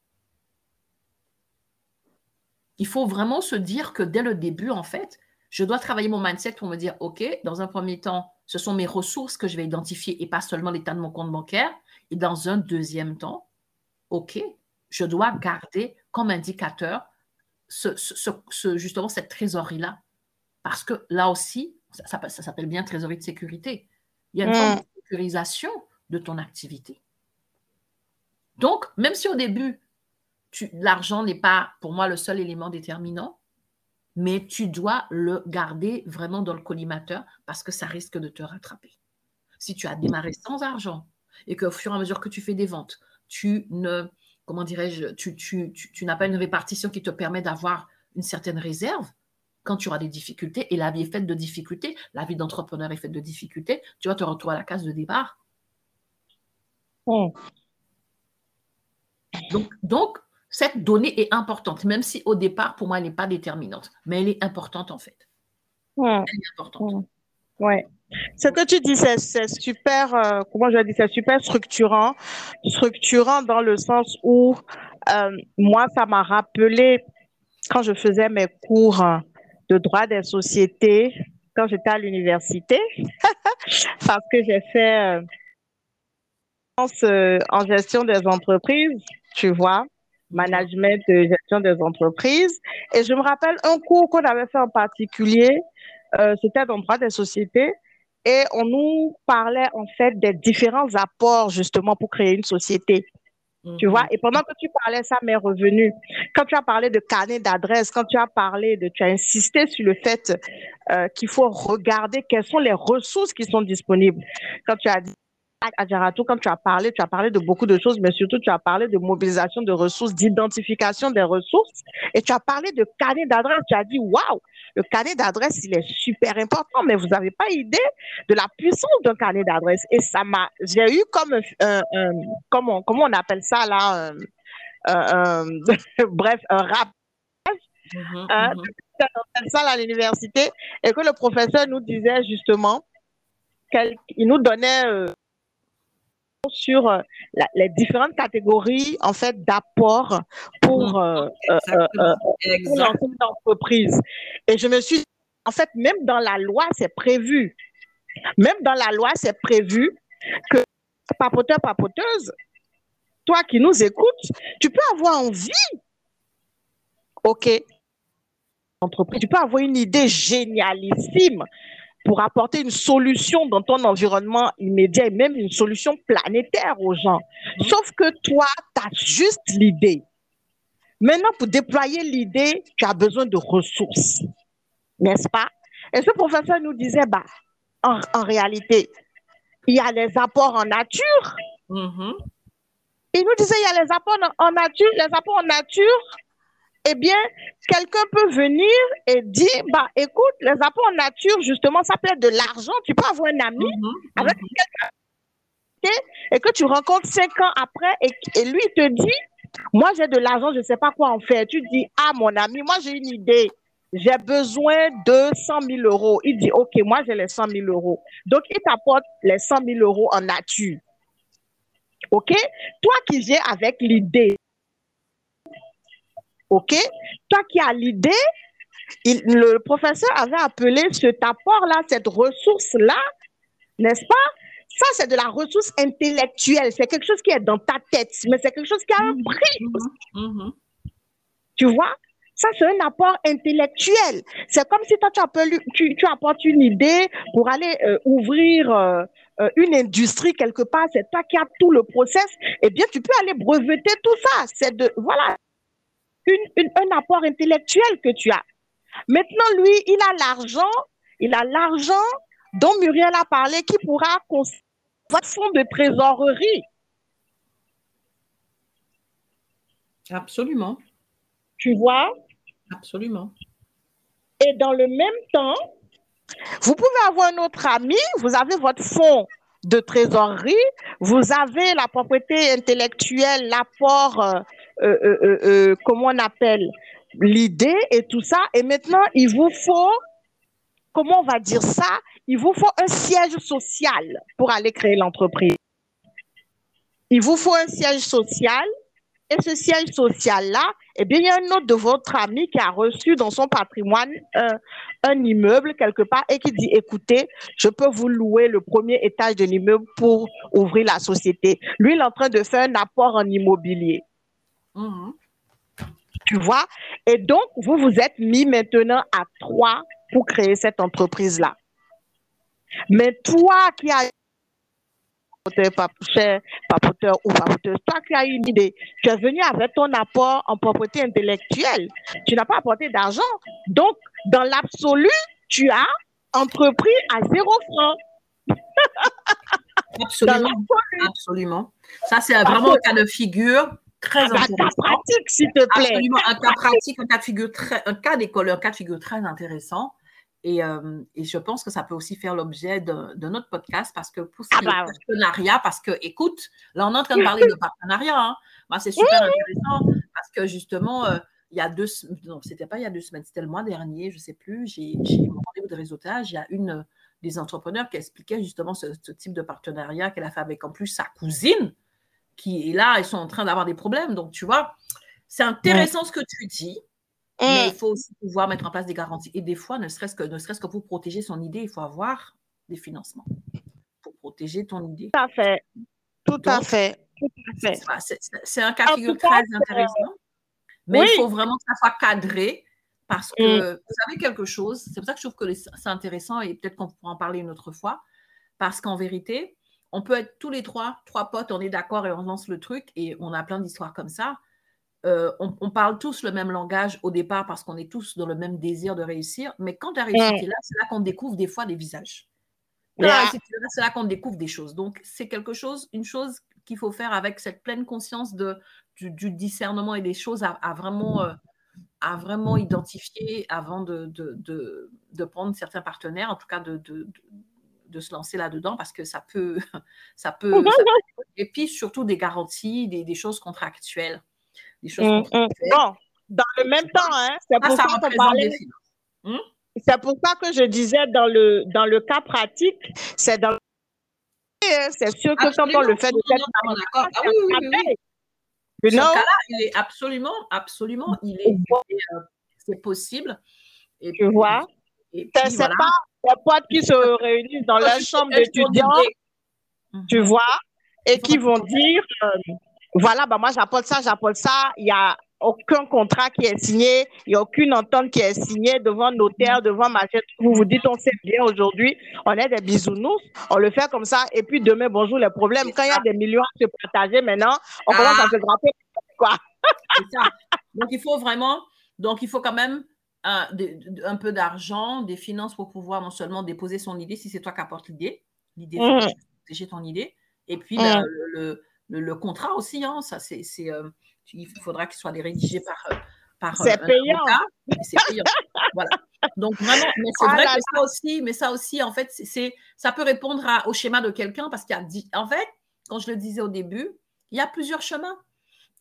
Il faut vraiment se dire que dès le début, en fait, je dois travailler mon mindset pour me dire, OK, dans un premier temps, ce sont mes ressources que je vais identifier et pas seulement l'état de mon compte bancaire. Et dans un deuxième temps, OK, je dois garder comme indicateur ce, justement cette trésorerie-là. Parce que là aussi, ça, s'appelle bien trésorerie de sécurité. Il y a une mm. sécurisation de ton activité. Donc, même si au début, l'argent n'est pas pour moi le seul élément déterminant, mais tu dois le garder vraiment dans le collimateur parce que ça risque de te rattraper. Si tu as démarré sans argent et qu'au fur et à mesure que tu fais des ventes, tu ne, comment dirais-je, tu, tu, tu n'as pas une répartition qui te permet d'avoir une certaine réserve, quand tu auras des difficultés, et la vie est faite de difficultés, la vie d'entrepreneur est faite de difficultés, tu vas te retrouver à la case de départ. Donc, donc, cette donnée est importante, même si au départ, pour moi, elle n'est pas déterminante, mais elle est importante en fait. Elle est importante. Ouais. Ce que tu dis, c'est super, euh, comment je c'est super structurant. Structurant dans le sens où euh, moi, ça m'a rappelé quand je faisais mes cours de droit des sociétés quand j'étais à l'université, [LAUGHS] parce que j'ai fait euh, en gestion des entreprises, tu vois, management de gestion des entreprises. Et je me rappelle un cours qu'on avait fait en particulier, euh, c'était dans droit des sociétés, et on nous parlait en fait des différents apports justement pour créer une société. Tu vois, mhm. et pendant que tu parlais, ça m'est revenu. Quand tu as parlé de carnet d'adresse, quand tu as parlé de, tu as insisté sur le fait euh, qu'il faut regarder quelles sont les ressources qui sont disponibles. Quand tu as dit Adjaratou, quand tu as parlé, tu as parlé de beaucoup de choses, mais surtout tu as parlé de mobilisation de ressources, d'identification des ressources, et tu as parlé de carnet d'adresse. Tu as dit, waouh, le carnet d'adresse, il est super important, mais vous n'avez pas idée de la puissance d'un carnet d'adresse. Et ça m'a, j'ai eu comme un, comment, comment on appelle ça là, [LAUGHS] bref, un rap. Mm ça à l'université et que le professeur nous disait justement qu'il nous donnait euh, sur euh, les différentes catégories en fait d'apport pour, mm. euh, euh, une entreprise. Et je me suis dit, en fait, même dans la loi, c'est prévu. Même dans la loi, c'est prévu que papoteur, papoteuse, toi qui nous écoutes, tu peux avoir envie, ok, entreprise, tu peux avoir une idée génialissime pour apporter une solution dans ton environnement immédiat et même une solution planétaire aux gens. Mhm. Sauf que toi, tu as juste l'idée. Maintenant, pour déployer l'idée, tu as besoin de ressources. N'est-ce pas? Et ce professeur nous disait, bah, en, réalité, il y a les apports en nature. Mhm. Il nous disait, il y a les apports en nature. Les apports en nature, eh bien, quelqu'un peut venir et dire, bah, écoute, les apports en nature, justement, ça peut être de l'argent. Tu peux avoir un ami mhm, avec mhm. quelqu'un et que tu rencontres cinq ans après et, lui te dit, moi j'ai de l'argent, je ne sais pas quoi en faire. Tu dis, ah mon ami, moi j'ai une idée. J'ai besoin de 100 000 euros. Il dit, OK, moi j'ai les 100 000 euros. Donc, il t'apporte les 100 000 euros en nature. OK? Toi qui viens avec l'idée OK? Toi qui as l'idée, le professeur avait appelé cet apport-là, cette ressource-là, n'est-ce pas? Ça, c'est de la ressource intellectuelle. C'est quelque chose qui est dans ta tête, mais c'est quelque chose qui a un prix. Mm-hmm. Mm-hmm. Tu vois? Ça, c'est un apport intellectuel. C'est comme si toi, tu, tu, apportes une idée pour aller euh, ouvrir euh, euh, une industrie quelque part. C'est toi qui as tout le process. Eh bien, tu peux aller breveter tout ça. C'est de, voilà, un apport intellectuel que tu as. Maintenant, lui, il a l'argent, il a l'argent dont Muriel a parlé qui pourra votre fonds de trésorerie. Absolument. Tu vois? Absolument. Et dans le même temps, vous pouvez avoir un autre ami, vous avez votre fonds de trésorerie, vous avez la propriété intellectuelle, l'apport euh, euh, euh, comment on appelle, l'idée et tout ça. Et maintenant, il vous faut, comment on va dire ça, il vous faut un siège social pour aller créer l'entreprise. Il vous faut un siège social. Et ce siège social-là, eh bien, il y a un autre de votre ami qui a reçu dans son patrimoine un immeuble quelque part et qui dit, écoutez, je peux vous louer le premier étage de l'immeuble pour ouvrir la société. Lui, il est en train de faire un apport en immobilier. Mhm. Tu vois? Et donc, vous vous êtes mis maintenant à trois pour créer cette entreprise-là. Mais toi qui as papoteur ou papoteuse, toi qui as une idée, tu es venu avec ton apport en propriété intellectuelle. Tu n'as pas apporté d'argent. Donc, dans l'absolu, tu as entrepris à zéro franc. [LAUGHS] Absolument. Absolument. Ça, c'est vraiment un cas de figure très ah, bah, intéressant. Un cas pratique, s'il te plaît. Absolument, un cas pratique, un cas de figure très, un cas d'école, un cas de figure très intéressant. Et, euh, et, je pense que ça peut aussi faire l'objet de, notre podcast parce que pour ce ah partenariat, parce que, écoute, là, on est en train de parler de partenariat. Hein. c'est super intéressant parce que justement, euh, il y a deux non, c'était pas il y a deux semaines, c'était le mois dernier, je sais plus, j'ai mon rendez-vous de réseautage. Il y a une des entrepreneurs qui expliquait justement ce, ce type de partenariat qu'elle a fait avec en plus sa cousine qui est là, ils sont en train d'avoir des problèmes. Donc, tu vois, c'est intéressant ce que tu dis. Mais il faut aussi pouvoir mettre en place des garanties. Et des fois, ne serait-ce que, ne serait que pour protéger son idée, il faut avoir des financements pour protéger ton idée. Tout à fait. Tout à fait. C'est un cas figure très intéressant. Mais il faut vraiment que ça soit cadré parce que mm. vous savez quelque chose. C'est pour ça que je trouve que c'est intéressant et peut-être qu'on pourra en parler une autre fois. Parce qu'en vérité, on peut être tous les trois, trois potes, on est d'accord et on lance le truc et on a plein d'histoires comme ça. Euh, on, parle tous le même langage au départ parce qu'on est tous dans le même désir de réussir, mais quand la réussite est là, c'est là qu'on découvre des fois des visages. c'est là qu'on découvre des choses. Donc, c'est quelque chose, une chose qu'il faut faire avec cette pleine conscience de, du, discernement et des choses à, vraiment, euh, à vraiment identifier avant de, de, prendre certains partenaires, en tout cas de, de se lancer là-dedans parce que ça peut, [LAUGHS] ça peut, [LAUGHS] et puis surtout des garanties, des, des choses contractuelles. Mmh, mmh. Bon, dans le même temps, hein, c'est pour ça, mmh? C'est pour ça que je disais dans le, dans le cas pratique, c'est dans c'est sûr que quand on le fait de cette ah, oui, oui, oui. Ce cas-là, il est absolument, absolument, il est, euh, c'est possible. Et tu vois, c'est pas les potes qui se réunissent dans la chambre d'étudiants, tu vois, et qui vont dire, euh, voilà, bah moi j'apporte ça, j'apporte ça. Il n'y a aucun contrat qui est signé, il n'y a aucune entente qui est signée devant notaire, devant machin. Vous vous dites, on sait bien aujourd'hui, on est des bisounours, on le fait comme ça, et puis demain, bonjour, les problèmes. Quand il y a des millions à se partager maintenant, on commence à ah. se grimper. Quoi. ça. Donc il faut vraiment, donc il faut quand même un, un peu d'argent, des finances pour pouvoir non seulement déposer son idée, si c'est toi qui apportes l'idée, l'idée, mmh. c'est ton idée, et puis ben, mmh. le le, contrat aussi, hein, ça, c'est, euh, il faudra qu'il soit rédigé par. Euh, par c'est euh, payant. c'est payant. voilà. Donc vraiment, mais c'est ah vrai que ça aussi, mais ça aussi, en fait, c'est, ça peut répondre au schéma de quelqu'un parce qu'il y a, en fait, quand je le disais au début, il y a plusieurs chemins.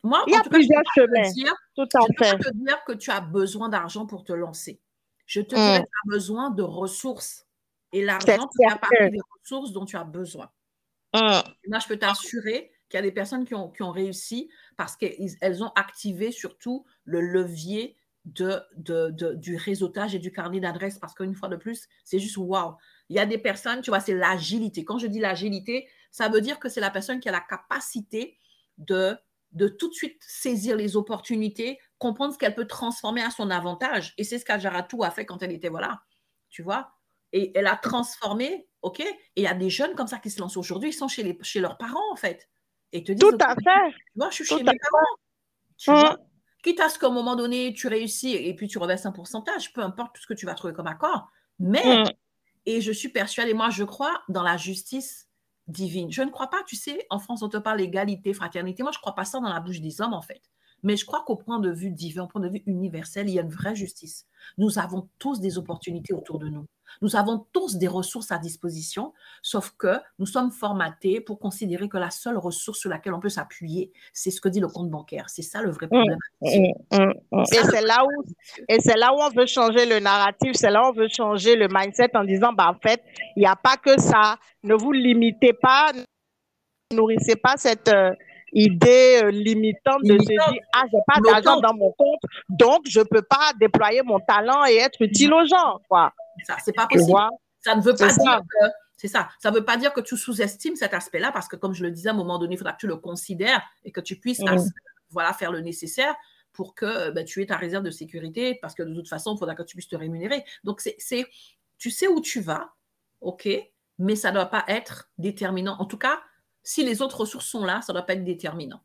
Moi, il y a plusieurs chemins. Tout à je fait. te dire que tu as besoin d'argent pour te lancer. Je te dis que tu as besoin de ressources. Et l'argent, c'est partie des ressources dont tu as besoin. Moi, je peux t'assurer il y a des personnes qui ont, qui ont réussi parce qu'elles ont activé surtout le levier de, de, du réseautage et du carnet d'adresses parce qu'une fois de plus, c'est juste waouh. Il y a des personnes, tu vois, c'est l'agilité. Quand je dis l'agilité, ça veut dire que c'est la personne qui a la capacité de, de tout de suite saisir les opportunités, comprendre ce qu'elle peut transformer à son avantage. Et c'est ce qu'Ajaratou a fait quand elle était, voilà, tu vois. Et elle a transformé, OK Et il y a des jeunes comme ça qui se lancent aujourd'hui, ils sont chez, les, chez leurs parents, en fait et te Tout à fait. Moi, je suis chez mes parents. Tu vois Quitte à ce qu'à un moment donné, tu réussis et puis tu reverses un pourcentage, peu importe tout ce que tu vas trouver comme accord. Mais, et je suis persuadée, moi, je crois dans la justice divine. Je ne crois pas, tu sais, en France, on te parle d'égalité, fraternité. Moi, je ne crois pas ça dans la bouche des hommes, en fait. Mais je crois qu'au point de vue divin, au point de vue universel, il y a une vraie justice. Nous avons tous des opportunités autour de nous. Nous avons tous des ressources à disposition, sauf que nous sommes formatés pour considérer que la seule ressource sur laquelle on peut s'appuyer, c'est ce que dit le compte bancaire. C'est ça le vrai problème. et c'est là où et c'est là où on veut changer le narratif, c'est là où on veut changer le mindset en disant bah en fait, il n'y a pas que ça. Ne vous limitez pas, ne nourrissez pas cette euh, idée euh, limitante de se dire ah j'ai pas d'argent dans mon compte donc je peux pas déployer mon talent et être utile aux gens quoi. Ça c'est pas possible. ça ne veut pas dire que c'est ça. Ça veut pas dire que tu sous-estimes cet aspect-là parce que comme je le disais à un moment donné il faudra que tu le considères et que tu puisses mm. voilà faire le nécessaire pour que ben, tu aies ta réserve de sécurité parce que de toute façon il faudra que tu puisses te rémunérer. Donc c'est tu sais où tu vas ok mais ça ne doit pas être déterminant. En tout cas si les autres ressources sont là, ça ne doit pas être déterminant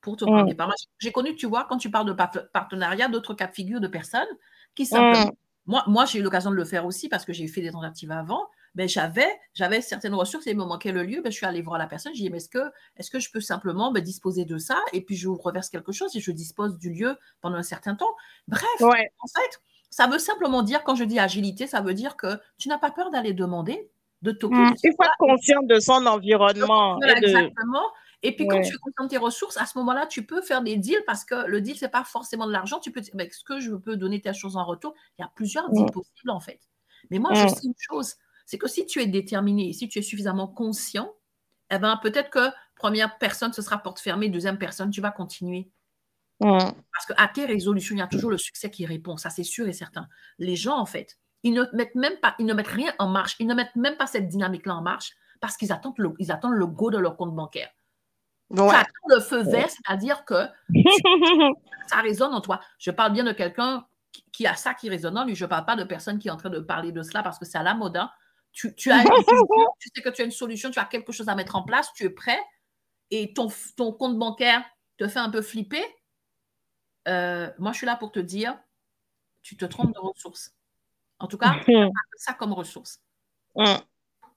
pour te prendre mmh. J'ai connu, tu vois, quand tu parles de partenariat, d'autres cas de figure de personnes qui simplement. Mmh. Moi, moi j'ai eu l'occasion de le faire aussi parce que j'ai fait des tentatives avant. Mais j'avais, j'avais certaines ressources et il me manquait le lieu. Ben, je suis allée voir la personne. J'ai dit, mais est-ce que, est-ce que je peux simplement ben, disposer de ça et puis je vous reverse quelque chose et je dispose du lieu pendant un certain temps? Bref, en fait, ça veut simplement dire, quand je dis agilité, ça veut dire que tu n'as pas peur d'aller demander, de toquer. Mmh. Il faut être conscient de son environnement. Exactement. Et puis, quand tu es conscient de tes ressources, à ce moment-là, tu peux faire des deals parce que le deal, ce n'est pas forcément de l'argent. Tu peux dire, est-ce que je peux donner telle chose en retour Il y a plusieurs deals possibles, en fait. Mais moi, je sais une chose c'est que si tu es déterminé, si tu es suffisamment conscient, eh ben, peut-être que première personne, ce sera porte fermée, deuxième personne, tu vas continuer. Parce qu'à tes résolutions, il y a toujours le succès qui répond, ça c'est sûr et certain. Les gens, en fait, ils ne mettent même pas, ils ne mettent rien en marche, ils ne mettent même pas cette dynamique-là en marche parce qu'ils attendent le, ils attendent le go de leur compte bancaire. Tu attends le feu vert, c'est-à-dire que [LAUGHS] ça résonne en toi. Je parle bien de quelqu'un qui, a ça qui résonne en lui. Je ne parle pas de personne qui est en train de parler de cela parce que c'est à la mode. Hein. Tu, as [LAUGHS] tu sais que tu as une solution, tu as quelque chose à mettre en place, tu es prêt et ton, ton compte bancaire te fait un peu flipper. Euh, moi, je suis là pour te dire, tu te trompes de ressources. En tout cas, ça comme ressource.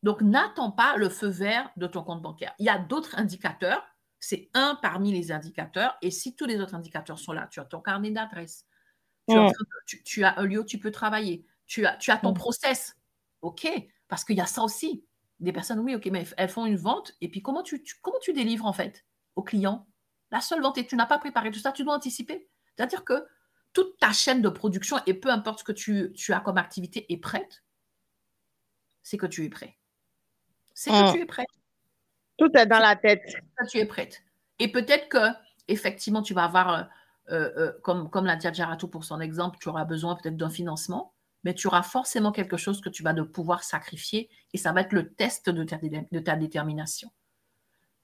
Donc, n'attends pas le feu vert de ton compte bancaire. Il y a d'autres indicateurs. C'est un parmi les indicateurs. Et si tous les autres indicateurs sont là, tu as ton carnet d'adresse, tu, as un lieu où tu peux travailler, tu as, tu as ton process. OK, parce qu'il y a ça aussi. Des personnes, oui, ok, mais elles font une vente, et puis comment tu, comment tu délivres en fait au client? La seule vente, et tu n'as pas préparé tout ça, tu dois anticiper. C'est-à-dire que toute ta chaîne de production, et peu importe ce que tu, as comme activité, est prête, c'est que tu es prêt. C'est que mm. tu es prêt. Tout est dans la tête. Que tu es prête. Et peut-être que, effectivement, tu vas avoir, euh, euh, euh, comme, comme l'a dit pour son exemple, tu auras besoin peut-être d'un financement mais tu auras forcément quelque chose que tu vas de pouvoir sacrifier et ça va être le test de ta, de ta détermination.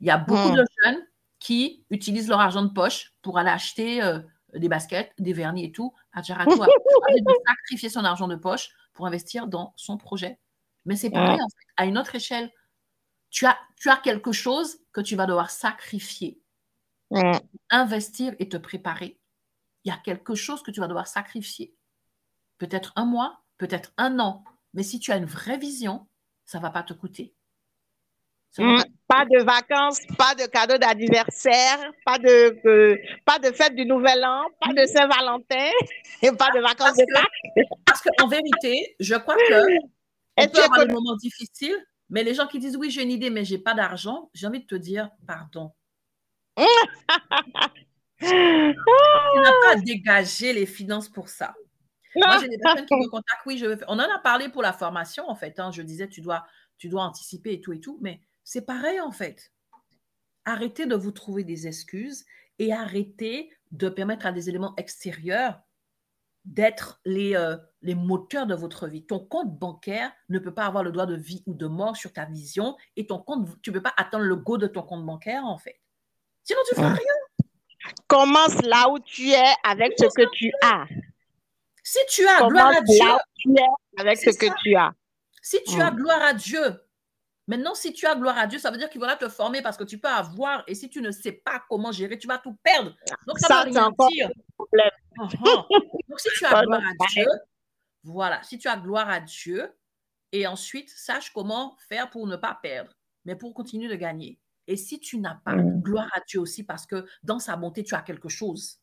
Il y a beaucoup hmm. de jeunes qui utilisent leur argent de poche pour aller acheter euh, des baskets, des vernis et tout. Adjaratou a [LAUGHS] de sacrifier son argent de poche pour investir dans son projet. Mais c'est pareil, en fait, à une autre échelle. Tu as, tu as quelque chose que tu vas devoir sacrifier. Investir et te préparer. Il y a quelque chose que tu vas devoir sacrifier peut-être un mois, peut-être un an. Mais si tu as une vraie vision, ça ne va pas te coûter. Hmm, pas de vacances, pas de cadeaux d'anniversaire, pas de, pas de fête du Nouvel An, pas de Saint-Valentin [LAUGHS] et pas de vacances de Pâques. Parce qu'en vérité, je crois que on peut avoir des moments difficiles, mais les gens qui disent oui, j'ai une idée, mais je n'ai pas d'argent, j'ai envie de te dire pardon. [LAUGHS] tu n'as pas dégagé les finances pour ça. Moi, j'ai des personnes qui me contactent. Oui, je on en a parlé pour la formation, en fait. Hein. Je disais, tu dois, tu dois anticiper et tout et tout. Mais c'est pareil, en fait. Arrêtez de vous trouver des excuses et arrêtez de permettre à des éléments extérieurs d'être les, euh, les moteurs de votre vie. Ton compte bancaire ne peut pas avoir le droit de vie ou de mort sur ta vision et ton compte, tu ne peux pas attendre le go de ton compte bancaire, en fait. Sinon, tu ne feras rien. Commence là où tu es avec ce que tu as. Si tu as gloire à Dieu, avec ce que tu as. Si tu as gloire à Dieu, maintenant, si tu as gloire à Dieu, ça veut dire qu'il va te former parce que tu peux avoir, et si tu ne sais pas comment gérer, tu vas tout perdre. Donc, ça, va rien dire. Uh-huh. Donc, si tu as gloire à Dieu, voilà, si tu as gloire à Dieu, et ensuite, sache comment faire pour ne pas perdre, mais pour continuer de gagner. Et si tu n'as pas mm. gloire à Dieu aussi, parce que dans sa bonté, tu as quelque chose,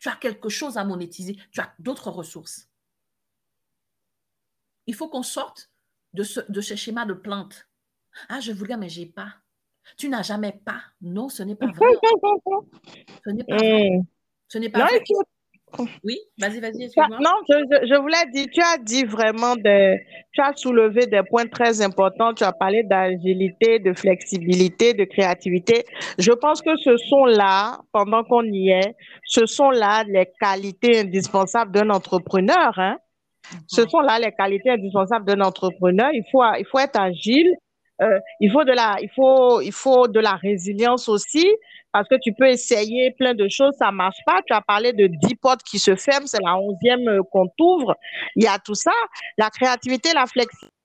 tu as quelque chose à monétiser, tu as d'autres ressources. Il faut qu'on sorte de ce, de ce schéma de plainte. Ah, je voulais, mais j'ai pas. Tu n'as jamais pas. Non, ce n'est pas vrai. [LAUGHS] ce n'est pas vrai. Eh. Ce n'est pas vrai. Oui, vas-y, vas-y. Non, je, je, voulais dire, tu as dit vraiment, de, tu as soulevé des points très importants. Tu as parlé d'agilité, de flexibilité, de créativité. Je pense que ce sont là, pendant qu'on y est, ce sont là les qualités indispensables d'un entrepreneur. Hein? Ce sont là les qualités indispensables d'un entrepreneur. Il faut, il faut être agile. Euh, il faut de la, il faut, il faut de la résilience aussi parce que tu peux essayer plein de choses, ça marche pas. Tu as parlé de 10 portes qui se ferment, c'est la onzième euh, qu'on t'ouvre. Il y a tout ça. La créativité, la flexibilité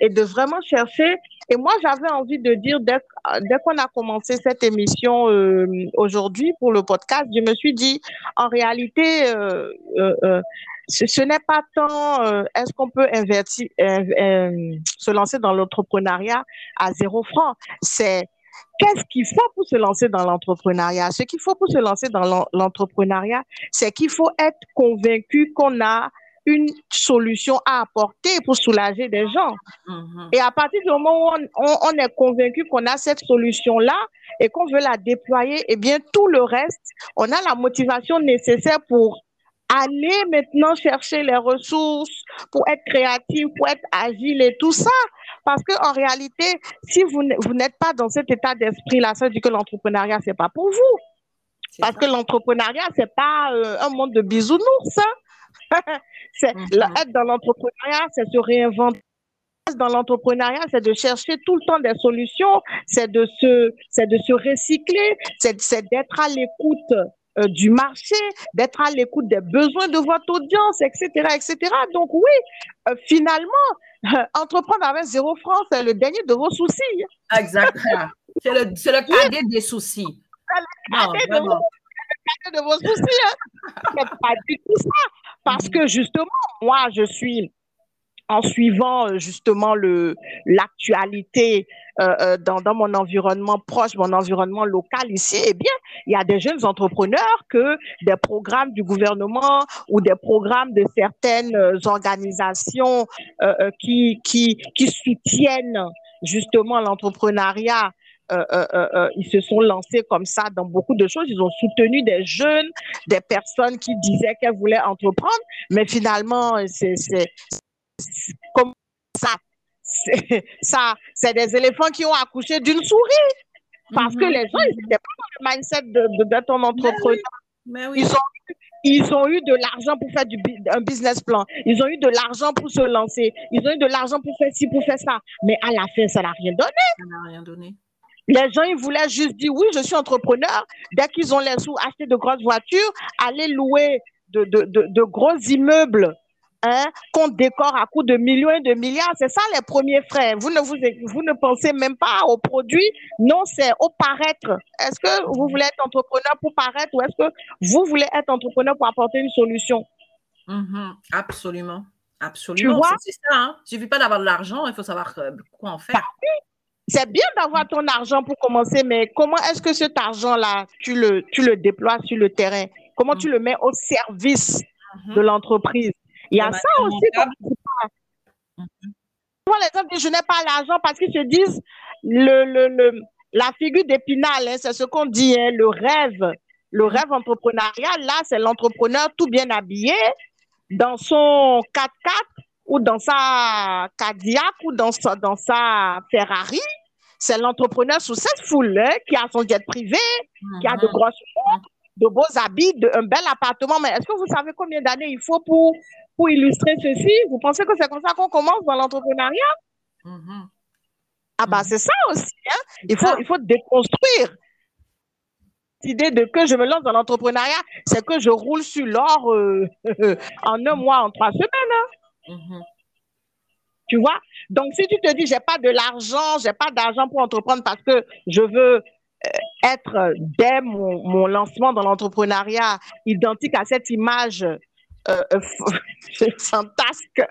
et de vraiment chercher Et moi, j'avais envie de dire, dès, dès qu'on a commencé cette émission euh, aujourd'hui pour le podcast, je me suis dit, en réalité, euh, euh, ce, ce n'est pas tant est-ce qu'on peut invertir, se lancer dans l'entrepreneuriat à zéro franc, c'est qu'est-ce qu'il faut pour se lancer dans l'entrepreneuriat? Ce qu'il faut pour se lancer dans l'entrepreneuriat, c'est qu'il faut être convaincu qu'on a une solution à apporter pour soulager des gens. Mm-hmm. Et à partir du moment où on, est convaincu qu'on a cette solution-là et qu'on veut la déployer, eh bien, tout le reste, on a la motivation nécessaire pour aller maintenant chercher les ressources, pour être créatif, pour être agile et tout ça. Parce que en réalité, si vous, n'êtes pas dans cet état d'esprit-là, ça veut dire que l'entrepreneuriat, c'est pas pour vous. Parce que l'entrepreneuriat, c'est pas euh, un monde de bisounours. Hein. [LAUGHS] c'est mm-hmm. être dans l'entrepreneuriat, c'est se réinventer. Dans l'entrepreneuriat, c'est de chercher tout le temps des solutions, c'est de se, c'est de se recycler, c'est, d'être à l'écoute euh, du marché, d'être à l'écoute des besoins de votre audience, etc., etc. Donc oui, euh, finalement, [LAUGHS] entreprendre avec zéro franc, c'est le dernier de vos soucis. Exactement. C'est le, c'est le cadet des soucis. Non, vraiment de vos soucis. Hein. pas du tout ça. Parce que justement, moi, je suis en suivant euh, justement le l'actualité euh, euh, dans, mon environnement proche, mon environnement local ici, eh bien, il y a des jeunes entrepreneurs que des programmes du gouvernement ou des programmes de certaines organisations qui, soutiennent justement l'entrepreneuriat euh, euh, euh, ils se sont lancés comme ça dans beaucoup de choses. Ils ont soutenu des jeunes, des personnes qui disaient qu'elles voulaient entreprendre, mais finalement, c'est comme ça. [LAUGHS] Ça, c'est des éléphants qui ont accouché d'une souris. Parce que mhm. les gens, ils n'étaient pas dans le mindset d'être de, un entrepreneur. Mais oui. Ils ont ils ont eu de l'argent pour faire du, un business plan. Ils ont eu de l'argent pour se lancer. Ils ont eu de l'argent pour faire ci, pour faire ça. Mais à la fin, ça n'a rien donné. Ça n'a rien donné. Les gens, ils voulaient juste dire oui, je suis entrepreneur. Dès qu'ils ont les sous, acheter de grosses voitures, aller louer de, de, de, gros immeubles hein, qu'on décore à coût de millions et de milliards. C'est ça les premiers frais. Vous ne, vous, vous ne pensez même pas aux produits. Non, c'est au paraître. Est-ce que vous voulez être entrepreneur pour paraître ou est-ce que vous voulez être entrepreneur pour apporter une solution? Mm-hmm. absolument. Absolument. C'est ça. Hein? Il ne suffit pas d'avoir de l'argent, il faut savoir euh, quoi en faire. Bah c'est bien d'avoir ton argent pour commencer, mais comment est-ce que cet argent-là, tu le, tu le déploies sur le terrain? Comment tu le mets au service mhm. de l'entreprise? Il y a ça aussi. Mm -hmm. Les je n'ai pas l'argent parce qu'ils se disent le, le, le la figure d'épinal, hein, c'est ce qu'on dit, hein, le rêve. Le rêve entrepreneurial, là, c'est l'entrepreneur tout bien habillé dans son 4x4 ou dans sa Cadillac ou dans sa, dans sa Ferrari c'est l'entrepreneur sous cette foule hein, qui a son jet privé, qui a de mhm. grosses de beaux habits, de, un bel appartement. Mais est-ce que vous savez combien d'années il faut pour, pour illustrer ceci? Vous pensez que c'est comme ça qu'on commence dans l'entrepreneuriat? Mhm. Ah bah c'est ça aussi. Hein? Il, faut, il faut déconstruire l'idée de que je me lance dans l'entrepreneuriat, c'est que je roule sur l'or euh, [LAUGHS] en un mois, en trois semaines. Hein? Mhm. Tu vois? Donc, si tu te dis, j'ai pas de l'argent, j'ai pas d'argent pour entreprendre parce que je veux euh, être dès mon, lancement dans l'entrepreneuriat identique à cette image euh, euh [LAUGHS] fantasque.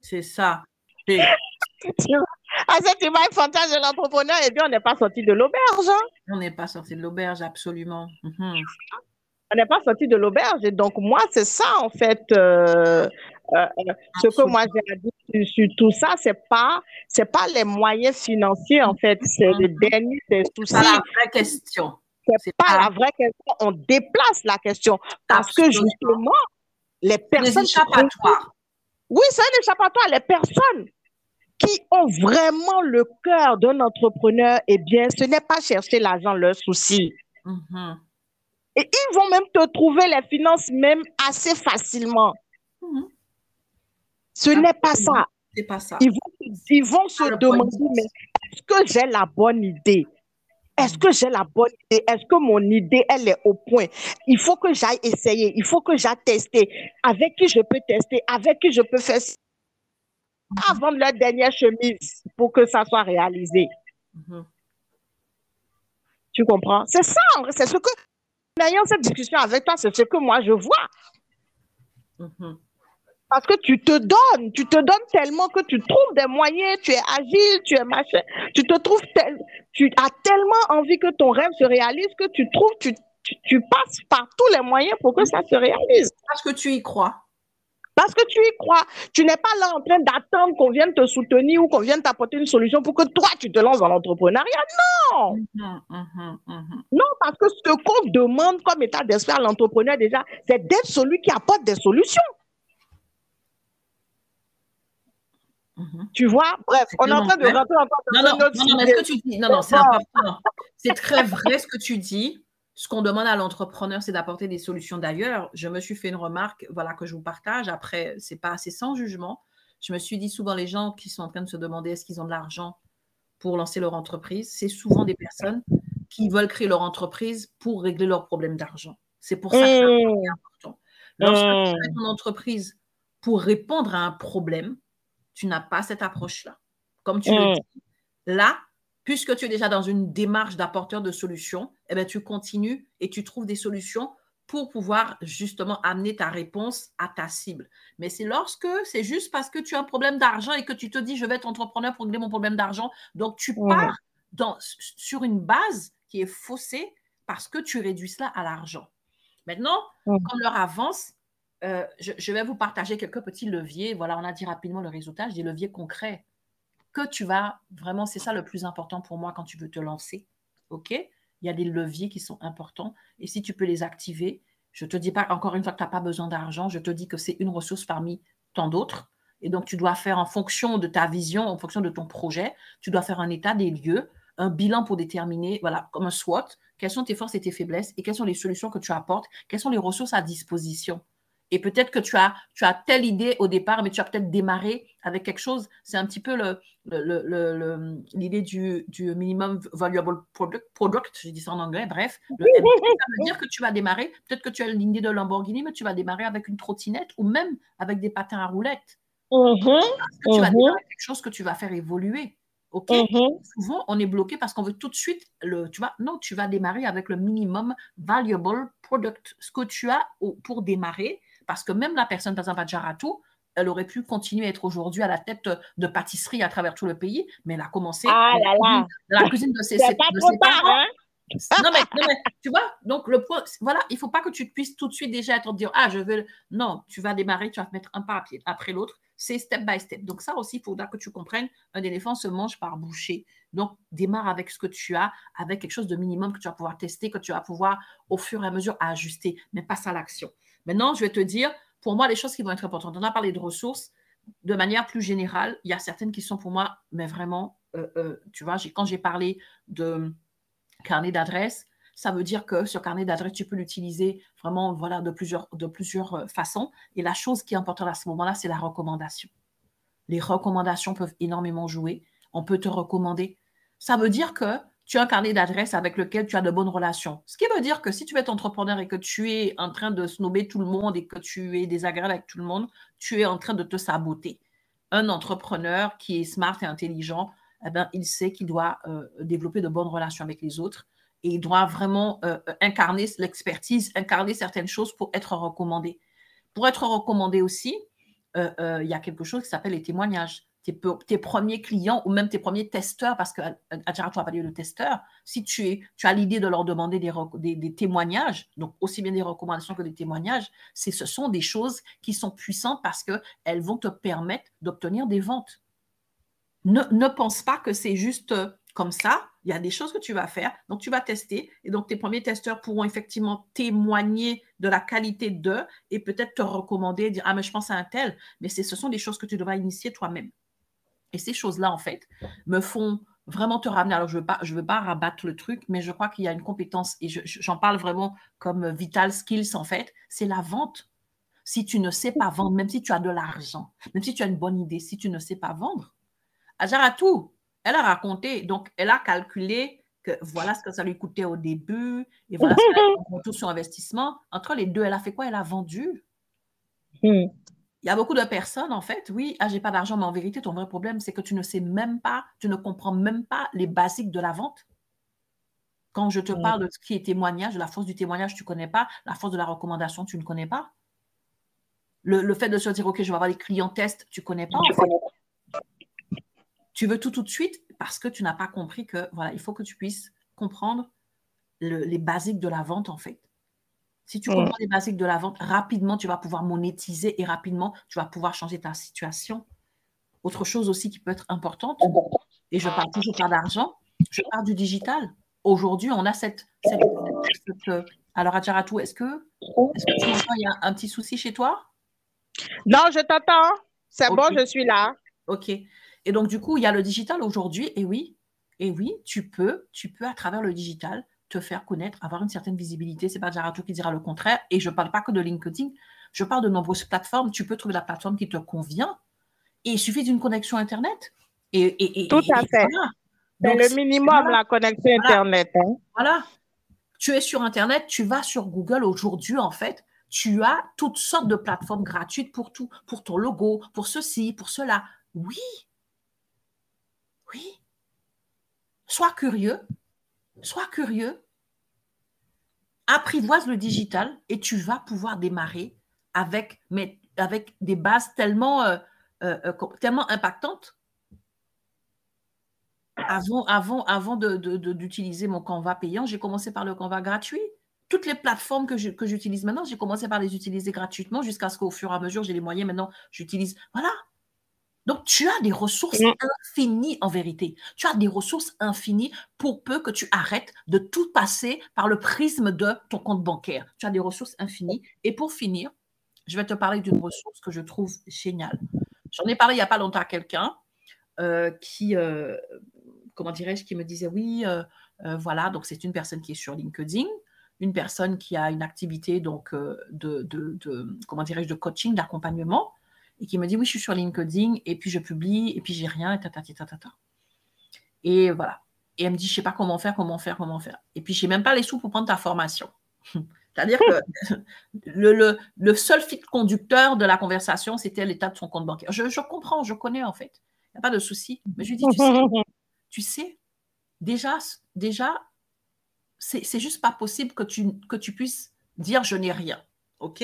C'est ça. à cette image fantasque de l'entrepreneur, et eh bien, on n'est pas sorti de l'auberge. Hein. On n'est pas sorti de l'auberge, absolument. Mhm. On n'est pas sorti de l'auberge. Et donc, moi, c'est ça, en fait, euh, euh, ce que moi j'ai à dire sur, tout ça, c'est pas, c'est pas les moyens financiers en fait, c'est le mm-hmm. dernier des soucis. C'est la vraie question. C'est pas, la vraie question. On déplace la question parce que justement, les personnes. échappatoires. Oui, c'est un échappatoire. Les personnes qui ont vraiment le cœur d'un entrepreneur, eh bien, ce n'est pas chercher l'argent leur souci. Mm-hmm. Et ils vont même te trouver les finances même assez facilement. Mm-hmm. Ce n'est pas ça. C'est pas ça. Ils vont, ils vont se demander, mais est-ce que j'ai la bonne idée? Est-ce que j'ai la bonne idée? Est-ce que mon idée, elle est au point? Il faut que j'aille essayer. Il faut que j'aille tester. Avec qui je peux tester? Avec qui je peux faire pas vendre leur dernière chemise pour que ça soit réalisé. Mhm. Tu comprends? C'est ça, c'est ce que, en ayant cette discussion avec toi, c'est ce que moi je vois. Mhm. Parce que tu te donnes, tu te donnes tellement que tu trouves des moyens, tu es agile, tu es machin, tu te trouves tel, tu as tellement envie que ton rêve se réalise que tu trouves, tu, tu, passes par tous les moyens pour que ça se réalise. Parce que tu y crois. Parce que tu y crois. Tu n'es pas là en train d'attendre qu'on vienne te soutenir ou qu'on vienne t'apporter une solution pour que toi, tu te lances dans l'entrepreneuriat. Non. Mhm, mhm, mhm. Non, parce que ce qu'on demande comme état d'esprit à l'entrepreneur déjà, c'est d'être celui qui apporte des solutions. Tu vois, bref, on est en train de rentrer encore dans non, non, non, non, ce que tu dis, non, non, c'est important. C'est très vrai ce que tu dis ce qu'on demande à l'entrepreneur, c'est d'apporter des solutions d'ailleurs. Je me suis fait une remarque, voilà, que je vous partage. Après, c'est pas assez sans jugement. Je me suis dit souvent les gens qui sont en train de se demander est-ce qu'ils ont de l'argent pour lancer leur entreprise, c'est souvent des personnes qui veulent créer leur entreprise pour régler leurs problèmes d'argent. C'est pour ça que c'est mmh. important. Lorsque tu mmh. crées ton entreprise pour répondre à un problème, tu n'as pas cette approche-là. Comme tu le mmh. dis, là, puisque tu es déjà dans une démarche d'apporteur de solutions, eh bien, tu continues et tu trouves des solutions pour pouvoir justement amener ta réponse à ta cible. Mais c'est lorsque c'est juste parce que tu as un problème d'argent et que tu te dis je vais être entrepreneur pour régler mon problème d'argent. Donc tu pars dans, sur une base qui est faussée parce que tu réduis cela à l'argent. Maintenant, comme l'heure avance, euh, je, vais vous partager quelques petits leviers. Voilà, on a dit rapidement le réseautage, des leviers concrets que tu vas, vraiment, c'est ça le plus important pour moi quand tu veux te lancer. OK? Il y a des leviers qui sont importants et si tu peux les activer, je ne te dis pas encore une fois que tu n'as pas besoin d'argent, je te dis que c'est une ressource parmi tant d'autres. Et donc, tu dois faire en fonction de ta vision, en fonction de ton projet, tu dois faire un état des lieux, un bilan pour déterminer, voilà, comme un SWOT, quelles sont tes forces et tes faiblesses et quelles sont les solutions que tu apportes, quelles sont les ressources à disposition. Et peut-être que tu as, tu as telle idée au départ, mais tu as peut-être démarré avec quelque chose. C'est un petit peu l'idée du, du, minimum valuable product, product, je dis ça en anglais, bref. ça veut [LAUGHS] dire que tu vas démarrer, peut-être que tu as l'idée de Lamborghini, mais tu vas démarrer avec une trottinette ou même avec des patins à roulettes. Mm-hmm. Parce que tu vas mm-hmm. démarrer quelque chose que tu vas faire évoluer. OK? Mm-hmm. Souvent, on est bloqué parce qu'on veut tout de suite le. Tu vois, non, tu vas démarrer avec le minimum valuable product. Ce que tu as pour démarrer, parce que même la personne, par exemple, à elle aurait pu continuer à être aujourd'hui à la tête de pâtisserie à travers tout le pays, mais elle a commencé ah là là. la cuisine de ses, pas trop tard, hein? non, mais, tu vois, donc le point, voilà, il ne faut pas que tu puisses tout de suite déjà être dire, ah, je veux. Non, tu vas démarrer, tu vas te mettre un pas après l'autre. C'est step by step. Donc, ça aussi, il faudra que tu comprennes, un éléphant se mange par bouchée. Donc, démarre avec ce que tu as, avec quelque chose de minimum que tu vas pouvoir tester, que tu vas pouvoir au fur et à mesure ajuster, mais passe à l'action. Maintenant, je vais te dire, pour moi, les choses qui vont être importantes. On a parlé de ressources. De manière plus générale, il y a certaines qui sont pour moi, mais vraiment, euh, euh, tu vois, quand j'ai parlé de carnet d'adresse, ça veut dire que ce carnet d'adresse, tu peux l'utiliser vraiment voilà, de, plusieurs, de plusieurs euh, façons. Et la chose qui est importante à ce moment-là, c'est la recommandation. Les recommandations peuvent énormément jouer. On peut te recommander. Ça veut dire que tu as un carnet d'adresses avec lequel tu as de bonnes relations. Ce qui veut dire que si tu es entrepreneur et que tu es en train de snobber tout le monde et que tu es désagréable avec tout le monde, tu es en train de te saboter. Un entrepreneur qui est smart et intelligent, eh ben, il sait qu'il doit euh, développer de bonnes relations avec les autres et il doit vraiment euh, incarner l'expertise, incarner certaines choses pour être recommandé. Pour être recommandé aussi, euh, il y a quelque chose qui s'appelle les témoignages tes, premiers clients ou même tes premiers testeurs, parce que tu pas parlé de testeurs, si tu, as l'idée de leur demander des, des, témoignages, donc aussi bien des recommandations que des témoignages, ce sont des choses qui sont puissantes parce qu'elles vont te permettre d'obtenir des ventes. Ne, ne pense pas que c'est juste euh, comme ça. Il y a des choses que tu vas faire. Donc, tu vas tester. Et donc, tes premiers testeurs pourront effectivement témoigner de la qualité d'eux et peut-être te recommander, dire Ah, mais je pense à un tel. Mais ce sont des choses que tu devras initier toi-même. Et ces choses-là, en fait, me font vraiment te ramener. Alors, je ne veux, pas, veux pas rabattre le truc, mais je crois qu'il y a une compétence, et j'en parle vraiment comme vital skills, en fait, c'est la vente. Si tu ne sais pas vendre, même si tu as de l'argent, même si tu as une bonne idée, si tu ne sais pas vendre, tout elle a raconté, donc elle a calculé que voilà ce que ça lui coûtait au début, et voilà ce qu'elle a tout son investissement. Entre les deux, elle a fait quoi? Elle a vendu. Hmm Il y a beaucoup de personnes, en fait, oui, ah, j'ai pas d'argent, mais en vérité, ton vrai problème, c'est que tu ne sais même pas, tu ne comprends même pas les basiques de la vente. Quand je te mm. parle de ce qui est témoignage, de la force du témoignage, tu ne connais pas, la force de la recommandation, tu ne connais pas. Le, fait de se dire, OK, je vais avoir des clients tests, tu ne connais pas. Tu veux tout tout de suite parce que tu n'as pas compris que, voilà, il faut que tu puisses comprendre les basiques de la vente, en fait. Si tu comprends les basiques de la vente, rapidement, tu vas pouvoir monétiser et rapidement, tu vas pouvoir changer ta situation. Autre chose aussi qui peut être importante, et je parle toujours pas d'argent, je parle du digital. Aujourd'hui, on a cette. alors, Adjaratou, est-ce que, est que tu il y a un petit souci chez toi? Non, je t'entends. C'est bon, je suis là. OK. Et donc, du coup, il y a le digital aujourd'hui. Et oui, et oui, tu peux, tu peux, à travers le digital, te faire connaître, avoir une certaine visibilité. C'est pas Jaratou qui dira le contraire. Et je ne parle pas que de LinkedIn. Je parle de nombreuses plateformes. Tu peux trouver la plateforme qui te convient. Et il suffit d'une connexion Internet. Et, Tout à fait. C'est le minimum, la connexion Internet. Hein. Voilà. Tu es sur Internet, tu vas sur Google aujourd'hui, en fait. Tu as toutes sortes de plateformes gratuites pour tout, pour ton logo, pour ceci, pour cela. Oui. Oui. Sois curieux, sois curieux, apprivoise le digital et tu vas pouvoir démarrer avec, des bases tellement, euh, euh, euh, tellement impactantes. Avant, avant, avant d'utiliser mon Canva payant, j'ai commencé par le Canva gratuit. Toutes les plateformes que j'utilise maintenant, j'ai commencé par les utiliser gratuitement jusqu'à ce qu'au fur et à mesure, j'ai les moyens. Maintenant, j'utilise. Voilà. Donc, tu as des ressources infinies en vérité. Tu as des ressources infinies pour peu que tu arrêtes de tout passer par le prisme de ton compte bancaire. Tu as des ressources infinies. Et pour finir, je vais te parler d'une ressource que je trouve géniale. J'en ai parlé il n'y a pas longtemps à quelqu'un euh, qui, euh, comment dirais-je, qui me disait oui, euh, voilà, donc c'est une personne qui est sur LinkedIn, une personne qui a une activité donc de, de, de comment dirais-je, de coaching, d'accompagnement et qui me dit oui, je suis sur LinkedIn et puis je publie et puis j'ai rien et tata, tata, tata. Et voilà. Et elle me dit, je sais pas comment faire, comment faire, comment faire. Et puis, je n'ai même pas les sous pour prendre ta formation. [LAUGHS] C'est-à-dire que [LAUGHS] le, le, seul fil conducteur de la conversation, c'était l'état de son compte bancaire. Je, je, comprends, je connais en fait. Il n'y a pas de souci. Mais je lui dis, tu sais, [LAUGHS] tu sais déjà, déjà c'est juste pas possible que tu, que tu puisses dire je n'ai rien. OK?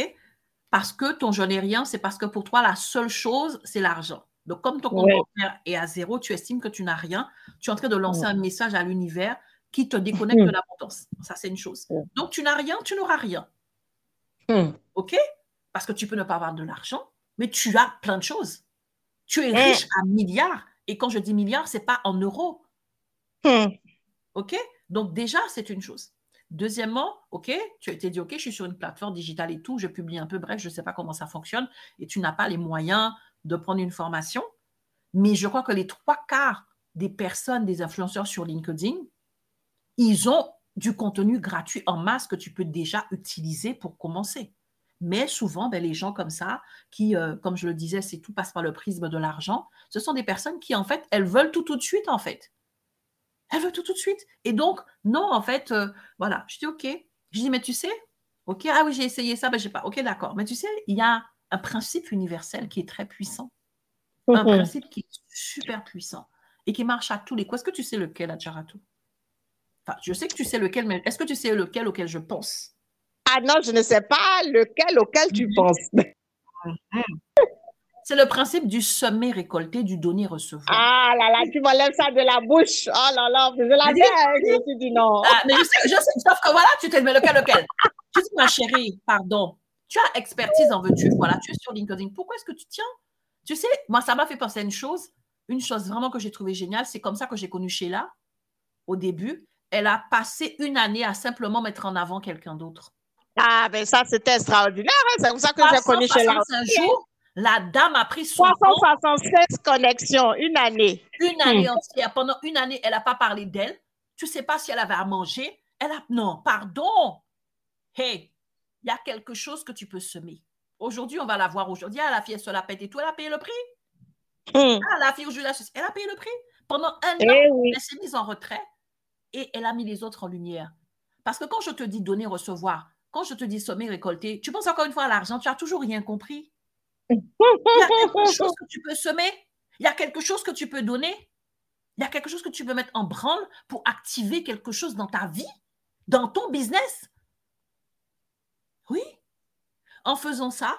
Parce que ton je n'ai rien, c'est parce que pour toi, la seule chose, c'est l'argent. Donc, comme ton compte bancaire est à zéro, tu estimes que tu n'as rien, tu es en train de lancer un message à l'univers qui te déconnecte de l'abondance. Ça, c'est une chose. Donc, tu n'as rien, tu n'auras rien. Hmm. OK? Parce que tu peux ne pas avoir de l'argent, mais tu as plein de choses. Tu es riche à milliards. Et quand je dis milliards, ce n'est pas en euros. Hmm. OK? Donc, déjà, c'est une chose. Deuxièmement, OK, tu été dit, OK, je suis sur une plateforme digitale et tout, je publie un peu, bref, je ne sais pas comment ça fonctionne et tu n'as pas les moyens de prendre une formation. Mais je crois que les trois quarts des personnes, des influenceurs sur LinkedIn, ils ont du contenu gratuit en masse que tu peux déjà utiliser pour commencer. Mais souvent, ben, les gens comme ça, qui, euh, comme je le disais, c'est tout passe par le prisme de l'argent, ce sont des personnes qui, en fait, elles veulent tout de suite, en fait. Elle veut tout tout de suite. Et donc, non, en fait, euh, voilà. Je dis, OK. Je dis, mais tu sais, OK, ah oui, j'ai essayé ça, mais j'ai pas. OK, d'accord. Mais tu sais, il y a un principe universel qui est très puissant. Un mhm. principe qui est super puissant et qui marche à tous les coups. Est-ce que tu sais lequel, Adjaratou? Enfin, je sais que tu sais lequel, mais est-ce que tu sais lequel auquel je pense? Ah non, je ne sais pas lequel auquel tu mhm. penses. Mhm. C'est le principe du sommet récolté, du donner-recevoir. Ah là là, tu m'enlèves ça de la bouche. Oh là là, je la. Je dit non. Ah, mais je sais, je sais, sauf que voilà, tu te mais lequel, lequel Je dis, ma chérie, pardon. Tu as expertise en veux-tu, voilà, tu es sur LinkedIn. Pourquoi est-ce que tu tiens? Tu sais, moi, ça m'a fait penser à une chose. Une chose vraiment que j'ai trouvé géniale, c'est comme ça que j'ai connu Sheila au début. Elle a passé une année à simplement mettre en avant quelqu'un d'autre. Ah, ben ça, c'était extraordinaire. Hein. C'est comme ça que j'ai connu Sheila. Un jour, la dame a pris son 376 connexions, une année. Une année hmm. entière. Pendant une année, elle n'a pas parlé d'elle. Tu ne sais pas si elle avait à manger. Elle a... Non, pardon. Hey, il y a quelque chose que tu peux semer. Aujourd'hui, on va la voir aujourd'hui. Ah, la fille, elle se la pète et tout. Elle a payé le prix. Hmm. Ah, la fille aujourd'hui, elle a payé le prix. Pendant un eh an, elle s'est mise en retrait et elle a mis les autres en lumière. Parce que quand je te dis donner, recevoir, quand je te dis sommer, récolter, tu penses encore une fois à l'argent, tu n'as toujours rien compris. Il y a quelque [LAUGHS] chose que tu peux semer. Il y a quelque chose que tu peux donner. Il y a quelque chose que tu peux mettre en branle pour activer quelque chose dans ta vie, dans ton business. Oui. En faisant ça,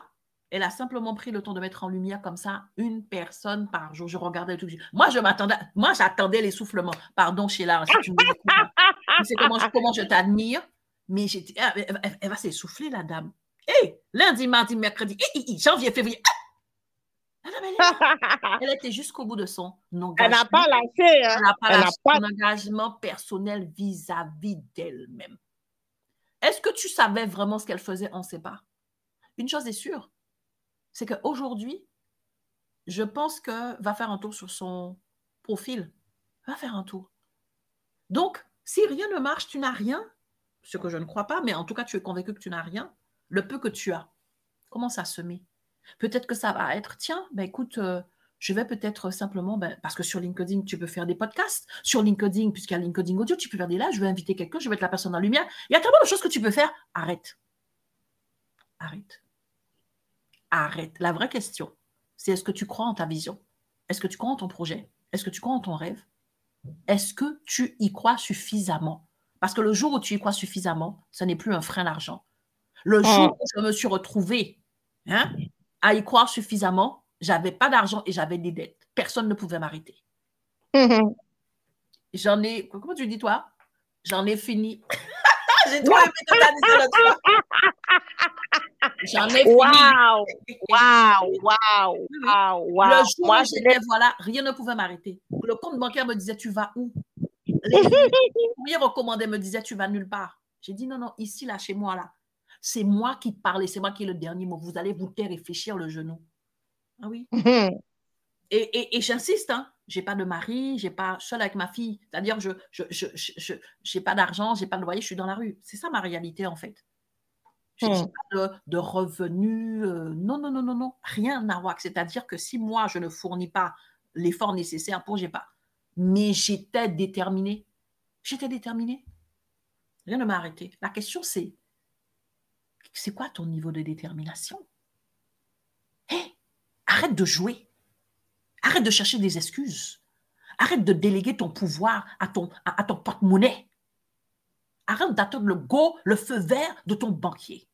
elle a simplement pris le temps de mettre en lumière comme ça une personne par jour. Je regardais tout. Moi, je m'attendais. Moi, j'attendais l'essoufflement. Pardon, Sheila, si tu me sais comment, comment je t'admire. Mais j'étais, ah, elle, va s'essouffler, la dame. Hé, lundi, mardi, mercredi, janvier, février. Ah! [LAUGHS] elle, était jusqu'au bout de son engagement. Elle n'a pas lâché. Hein? Elle n'a pas lâché son engagement personnel vis-à-vis d'elle-même. Est-ce que tu savais vraiment ce qu'elle faisait? On ne sait pas. Une chose est sûre, c'est qu'aujourd'hui, je pense que va faire un tour sur son profil. Va faire un tour. Donc, si rien ne marche, tu n'as rien, ce que je ne crois pas, mais en tout cas, tu es convaincu que tu n'as rien, le peu que tu as, commence à semer. Peut-être que ça va être, tiens, ben écoute, euh, je vais peut-être simplement, ben, parce que sur LinkedIn, tu peux faire des podcasts. Sur LinkedIn, puisqu'il y a LinkedIn Audio, tu peux faire des lives, je vais inviter quelqu'un, je vais mettre la personne en lumière. Il y a tellement de choses que tu peux faire. Arrête. Arrête arrête. La vraie question, c'est est-ce que tu crois en ta vision? Est-ce que tu crois en ton projet? Est-ce que tu crois en ton rêve? Est-ce que tu y crois suffisamment? Parce que le jour où tu y crois suffisamment, ce n'est plus un frein d'argent. Le ah. jour où je me suis retrouvée hein, à y croire suffisamment, j'avais pas d'argent et j'avais des dettes. Personne ne pouvait m'arrêter. [LAUGHS] J'en ai, comment tu dis toi? J'en ai fini. [LAUGHS] J'ai trop aimé J'en ai fini. Waouh! Waouh! Waouh! Waouh! Le jour Moi, où j'étais, voilà, rien ne pouvait m'arrêter. Le compte bancaire me disait, tu vas où? [LAUGHS] Les premiers recommandés me disaient, tu vas nulle part. J'ai dit, non, non, ici, là, chez moi, là. C'est moi qui parlais, c'est moi qui ai le dernier mot. Vous allez vous taire et réfléchir le genou. Ah oui. [LAUGHS] et, et, et j'insiste, hein, j'ai pas de mari, j'ai pas seul avec ma fille. C'est-à-dire, je je, je, je, j'ai pas d'argent, j'ai pas de loyer, je suis dans la rue. C'est ça ma réalité, en fait. Je n'ai hmm. pas de, revenus. Euh, non, non, non, non, non. Rien à voir. C'est-à-dire que si moi, je ne fournis pas l'effort nécessaire pour, j'ai pas. Mais j'étais déterminée. J'étais déterminée. Rien ne m'a arrêté. La question, c'est c'est quoi ton niveau de détermination? Hé, arrête de jouer. Arrête de chercher des excuses. Arrête de déléguer ton pouvoir à ton, à ton porte-monnaie. Arrête d'attendre le go, le feu vert de ton banquier.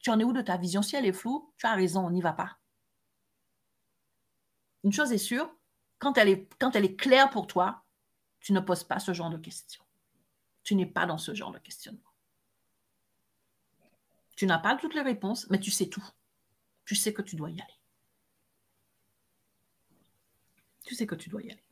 Tu en es où de ta vision? Si elle est floue, tu as raison, on n'y va pas. Une chose est sûre, quand elle est, quand elle est claire pour toi, tu ne poses pas ce genre de questions. Tu n'es pas dans ce genre de questionnement. Tu n'as pas toutes les réponses, mais tu sais tout. Tu sais que tu dois y aller. Tu sais que tu dois y aller.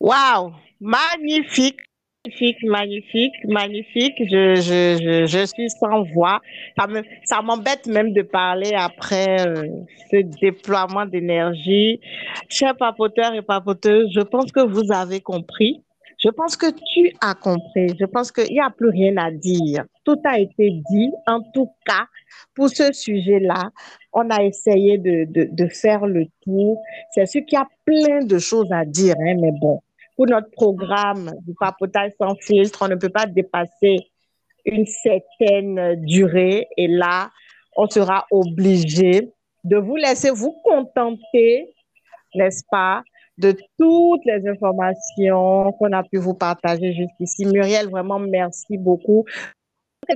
Waouh, magnifique, magnifique, magnifique, magnifique. Je, je, je, suis sans voix. Ça me, m'embête même de parler après euh, ce déploiement d'énergie. Chers papoteurs et papoteuses, je pense que vous avez compris. Je pense que tu as compris. Je pense qu'il n'y a plus rien à dire. Tout a été dit. En tout cas, pour ce sujet-là, on a essayé de, de, faire le tour. C'est sûr qu'il y a plein de choses à dire, hein, mais bon, pour notre programme du papotage sans filtre, on ne peut pas dépasser une certaine durée. Et là, on sera obligé de vous laisser vous contenter, n'est-ce pas, de toutes les informations qu'on a pu vous partager jusqu'ici. Muriel, vraiment, merci beaucoup.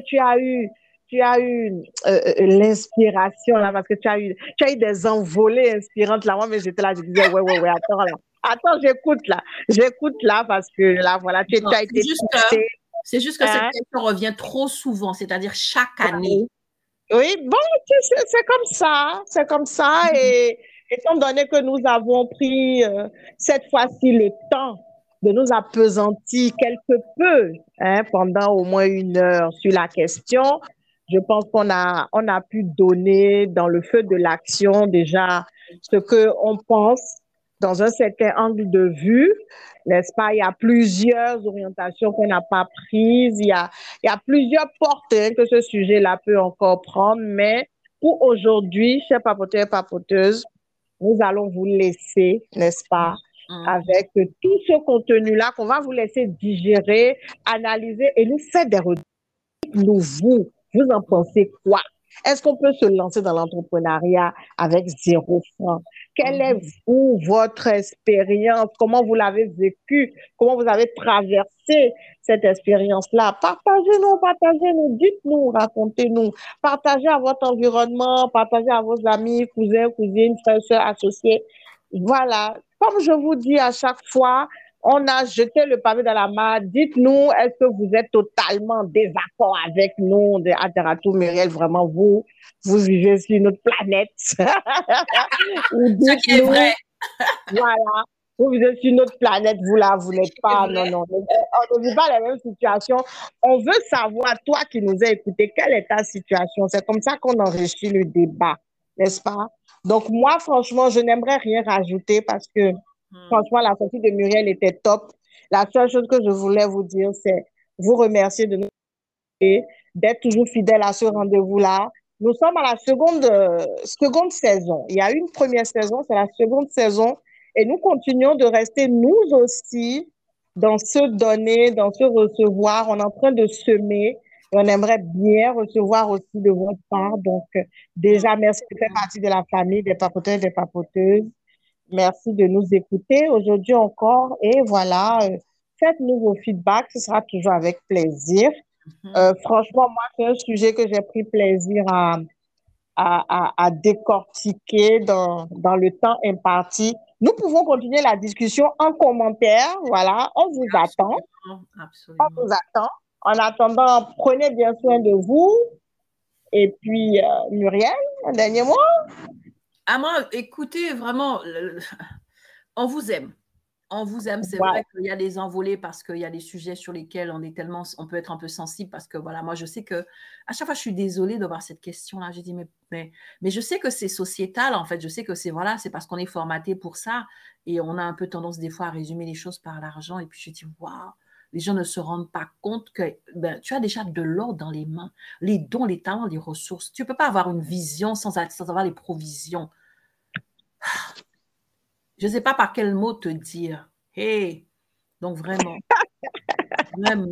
Tu as eu, tu as eu euh, euh, l'inspiration là, parce que tu as eu, tu as eu des envolées inspirantes là. Moi, mais j'étais là, je disais, ouais, ouais, ouais, attends là. Attends, j'écoute là. J'écoute là parce que là, voilà, tu, as été C'est juste que cette hein? question revient trop souvent, c'est-à-dire chaque année. Oui, bon, c'est comme ça. C'est comme ça. Mm-hmm. Et étant donné que nous avons pris euh, cette fois-ci le temps de nous appesantir quelque peu hein, pendant au moins une heure sur la question, je pense qu'on a, on a pu donner dans le feu de l'action déjà ce qu'on pense dans un certain angle de vue, n'est-ce pas? Il y a plusieurs orientations qu'on n'a pas prises. Il y a, il y a plusieurs portes hein, que ce sujet-là peut encore prendre. Mais pour aujourd'hui, chers papoteurs et papoteuses, nous allons vous laisser, n'est-ce pas? Mm. avec tout ce contenu-là qu'on va vous laisser digérer, analyser et nous faire des retours. Nous vous Vous en pensez quoi? Est-ce qu'on peut se lancer dans l'entrepreneuriat avec zéro franc? Quelle est, vous, votre expérience? Comment vous l'avez vécu? Comment vous avez traversé cette expérience-là? Partagez-nous, partagez-nous, dites-nous, racontez-nous. Partagez à votre environnement, partagez à vos amis, cousins, cousines, frères, soeurs, associés. Voilà. Comme je vous dis à chaque fois, on a jeté le pavé dans la mare. Dites-nous, est-ce que vous êtes totalement désaccord avec nous de Aderatou Muriel? Vraiment, vous, vous vivez sur notre planète? [LAUGHS] Ce qui est vrai. voilà. Vous vivez sur notre planète, vous là, vous n'êtes pas. Non, non. On ne vit pas la même situation. On veut savoir, toi qui nous as écouté, quelle est ta situation? C'est comme ça qu'on enrichit le débat, n'est-ce pas? Donc, moi, franchement, je n'aimerais rien rajouter parce que Hmm. Franchement, la sortie de Muriel était top. La seule chose que je voulais vous dire, c'est vous remercier de nous d'être toujours fidèle à ce rendez-vous-là. Nous sommes à la seconde, seconde saison. Il y a une première saison, c'est la seconde saison. Et nous continuons de rester, nous aussi, dans ce donner, dans ce recevoir. On est en train de semer. on aimerait bien recevoir aussi de votre part. Donc, déjà, merci de faire partie de la famille des papoteurs et des papoteuses. Merci de nous écouter aujourd'hui encore. Et voilà, euh, faites-nous vos feedbacks, ce sera toujours avec plaisir. Mhm. Euh, franchement, moi, c'est un sujet que j'ai pris plaisir à, à, à, décortiquer dans, dans le temps imparti. Nous pouvons continuer la discussion en commentaire. Voilà, on vous attend. Absolument. On vous attend. En attendant, prenez bien soin de vous. Et puis, euh, Muriel, un dernier mot? À moi, écoutez, vraiment, [LAUGHS] on vous aime. On vous aime. C'est vrai qu'il y a des envolées parce qu'il y a des sujets sur lesquels on est tellement, on peut être un peu sensible parce que voilà, moi je sais que à chaque fois je suis désolée de voir cette question-là. J'ai dit mais, mais, mais je sais que c'est sociétal en fait. Je sais que c'est voilà, c'est parce qu'on est formaté pour ça et on a un peu tendance des fois à résumer les choses par l'argent. Et puis je dis waouh, les gens ne se rendent pas compte que ben, tu as déjà de l'or dans les mains, les dons, les talents, les ressources. Tu ne peux pas avoir une vision sans, sans avoir les provisions. [SIGHS] Je ne sais pas par quel mot te dire. Hey, donc vraiment, [LAUGHS] vraiment,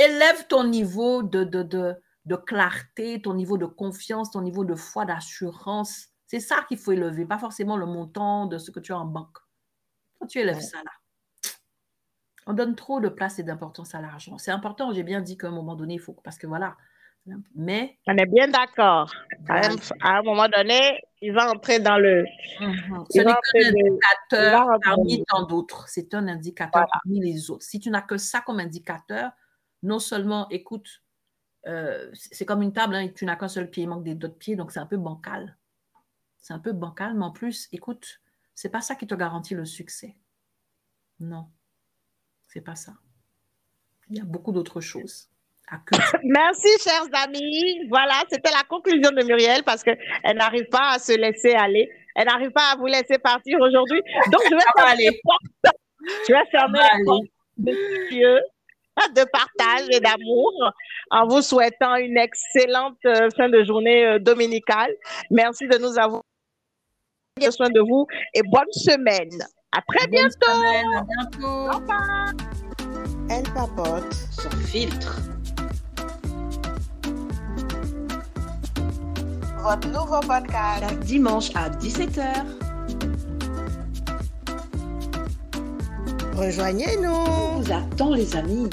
élève ton niveau de, de, de, de, clarté, ton niveau de confiance, ton niveau de foi, d'assurance. C'est ça qu'il faut élever, pas forcément le montant de ce que tu as en banque. Quand tu élèves ça là, on donne trop de place et d'importance à l'argent. C'est important, j'ai bien dit qu'à un moment donné, il faut, parce que voilà, mais. On est bien d'accord. À, un moment donné, il va entrer dans le. Mhm. Ce n'est qu'un indicateur parmi tant d'autres. C'est un indicateur parmi les autres. Si tu n'as que ça comme indicateur, non seulement, écoute, euh, c'est comme une table, hein, tu n'as qu'un seul pied, il manque des d'autres pieds, donc c'est un peu bancal. C'est un peu bancal, mais en plus, écoute, c'est pas ça qui te garantit le succès. Non, c'est pas ça. Il y a beaucoup d'autres choses. [LAUGHS] Merci, chers amis. Voilà, c'était la conclusion de Muriel parce qu'elle n'arrive pas à se laisser aller. Elle n'arrive pas à vous laisser partir aujourd'hui. Donc, je vais [LAUGHS] fermer les portes. Je vais fermer les portes de partage et d'amour en vous souhaitant une excellente euh, fin de journée euh, dominicale. Merci de nous avoir pris soin de vous et bonne semaine. À très bientôt. à bientôt. Au revoir. Elle papote son filtre. votre nouveau podcast. Chaque dimanche à 17h. Rejoignez-nous. On vous attend les amis.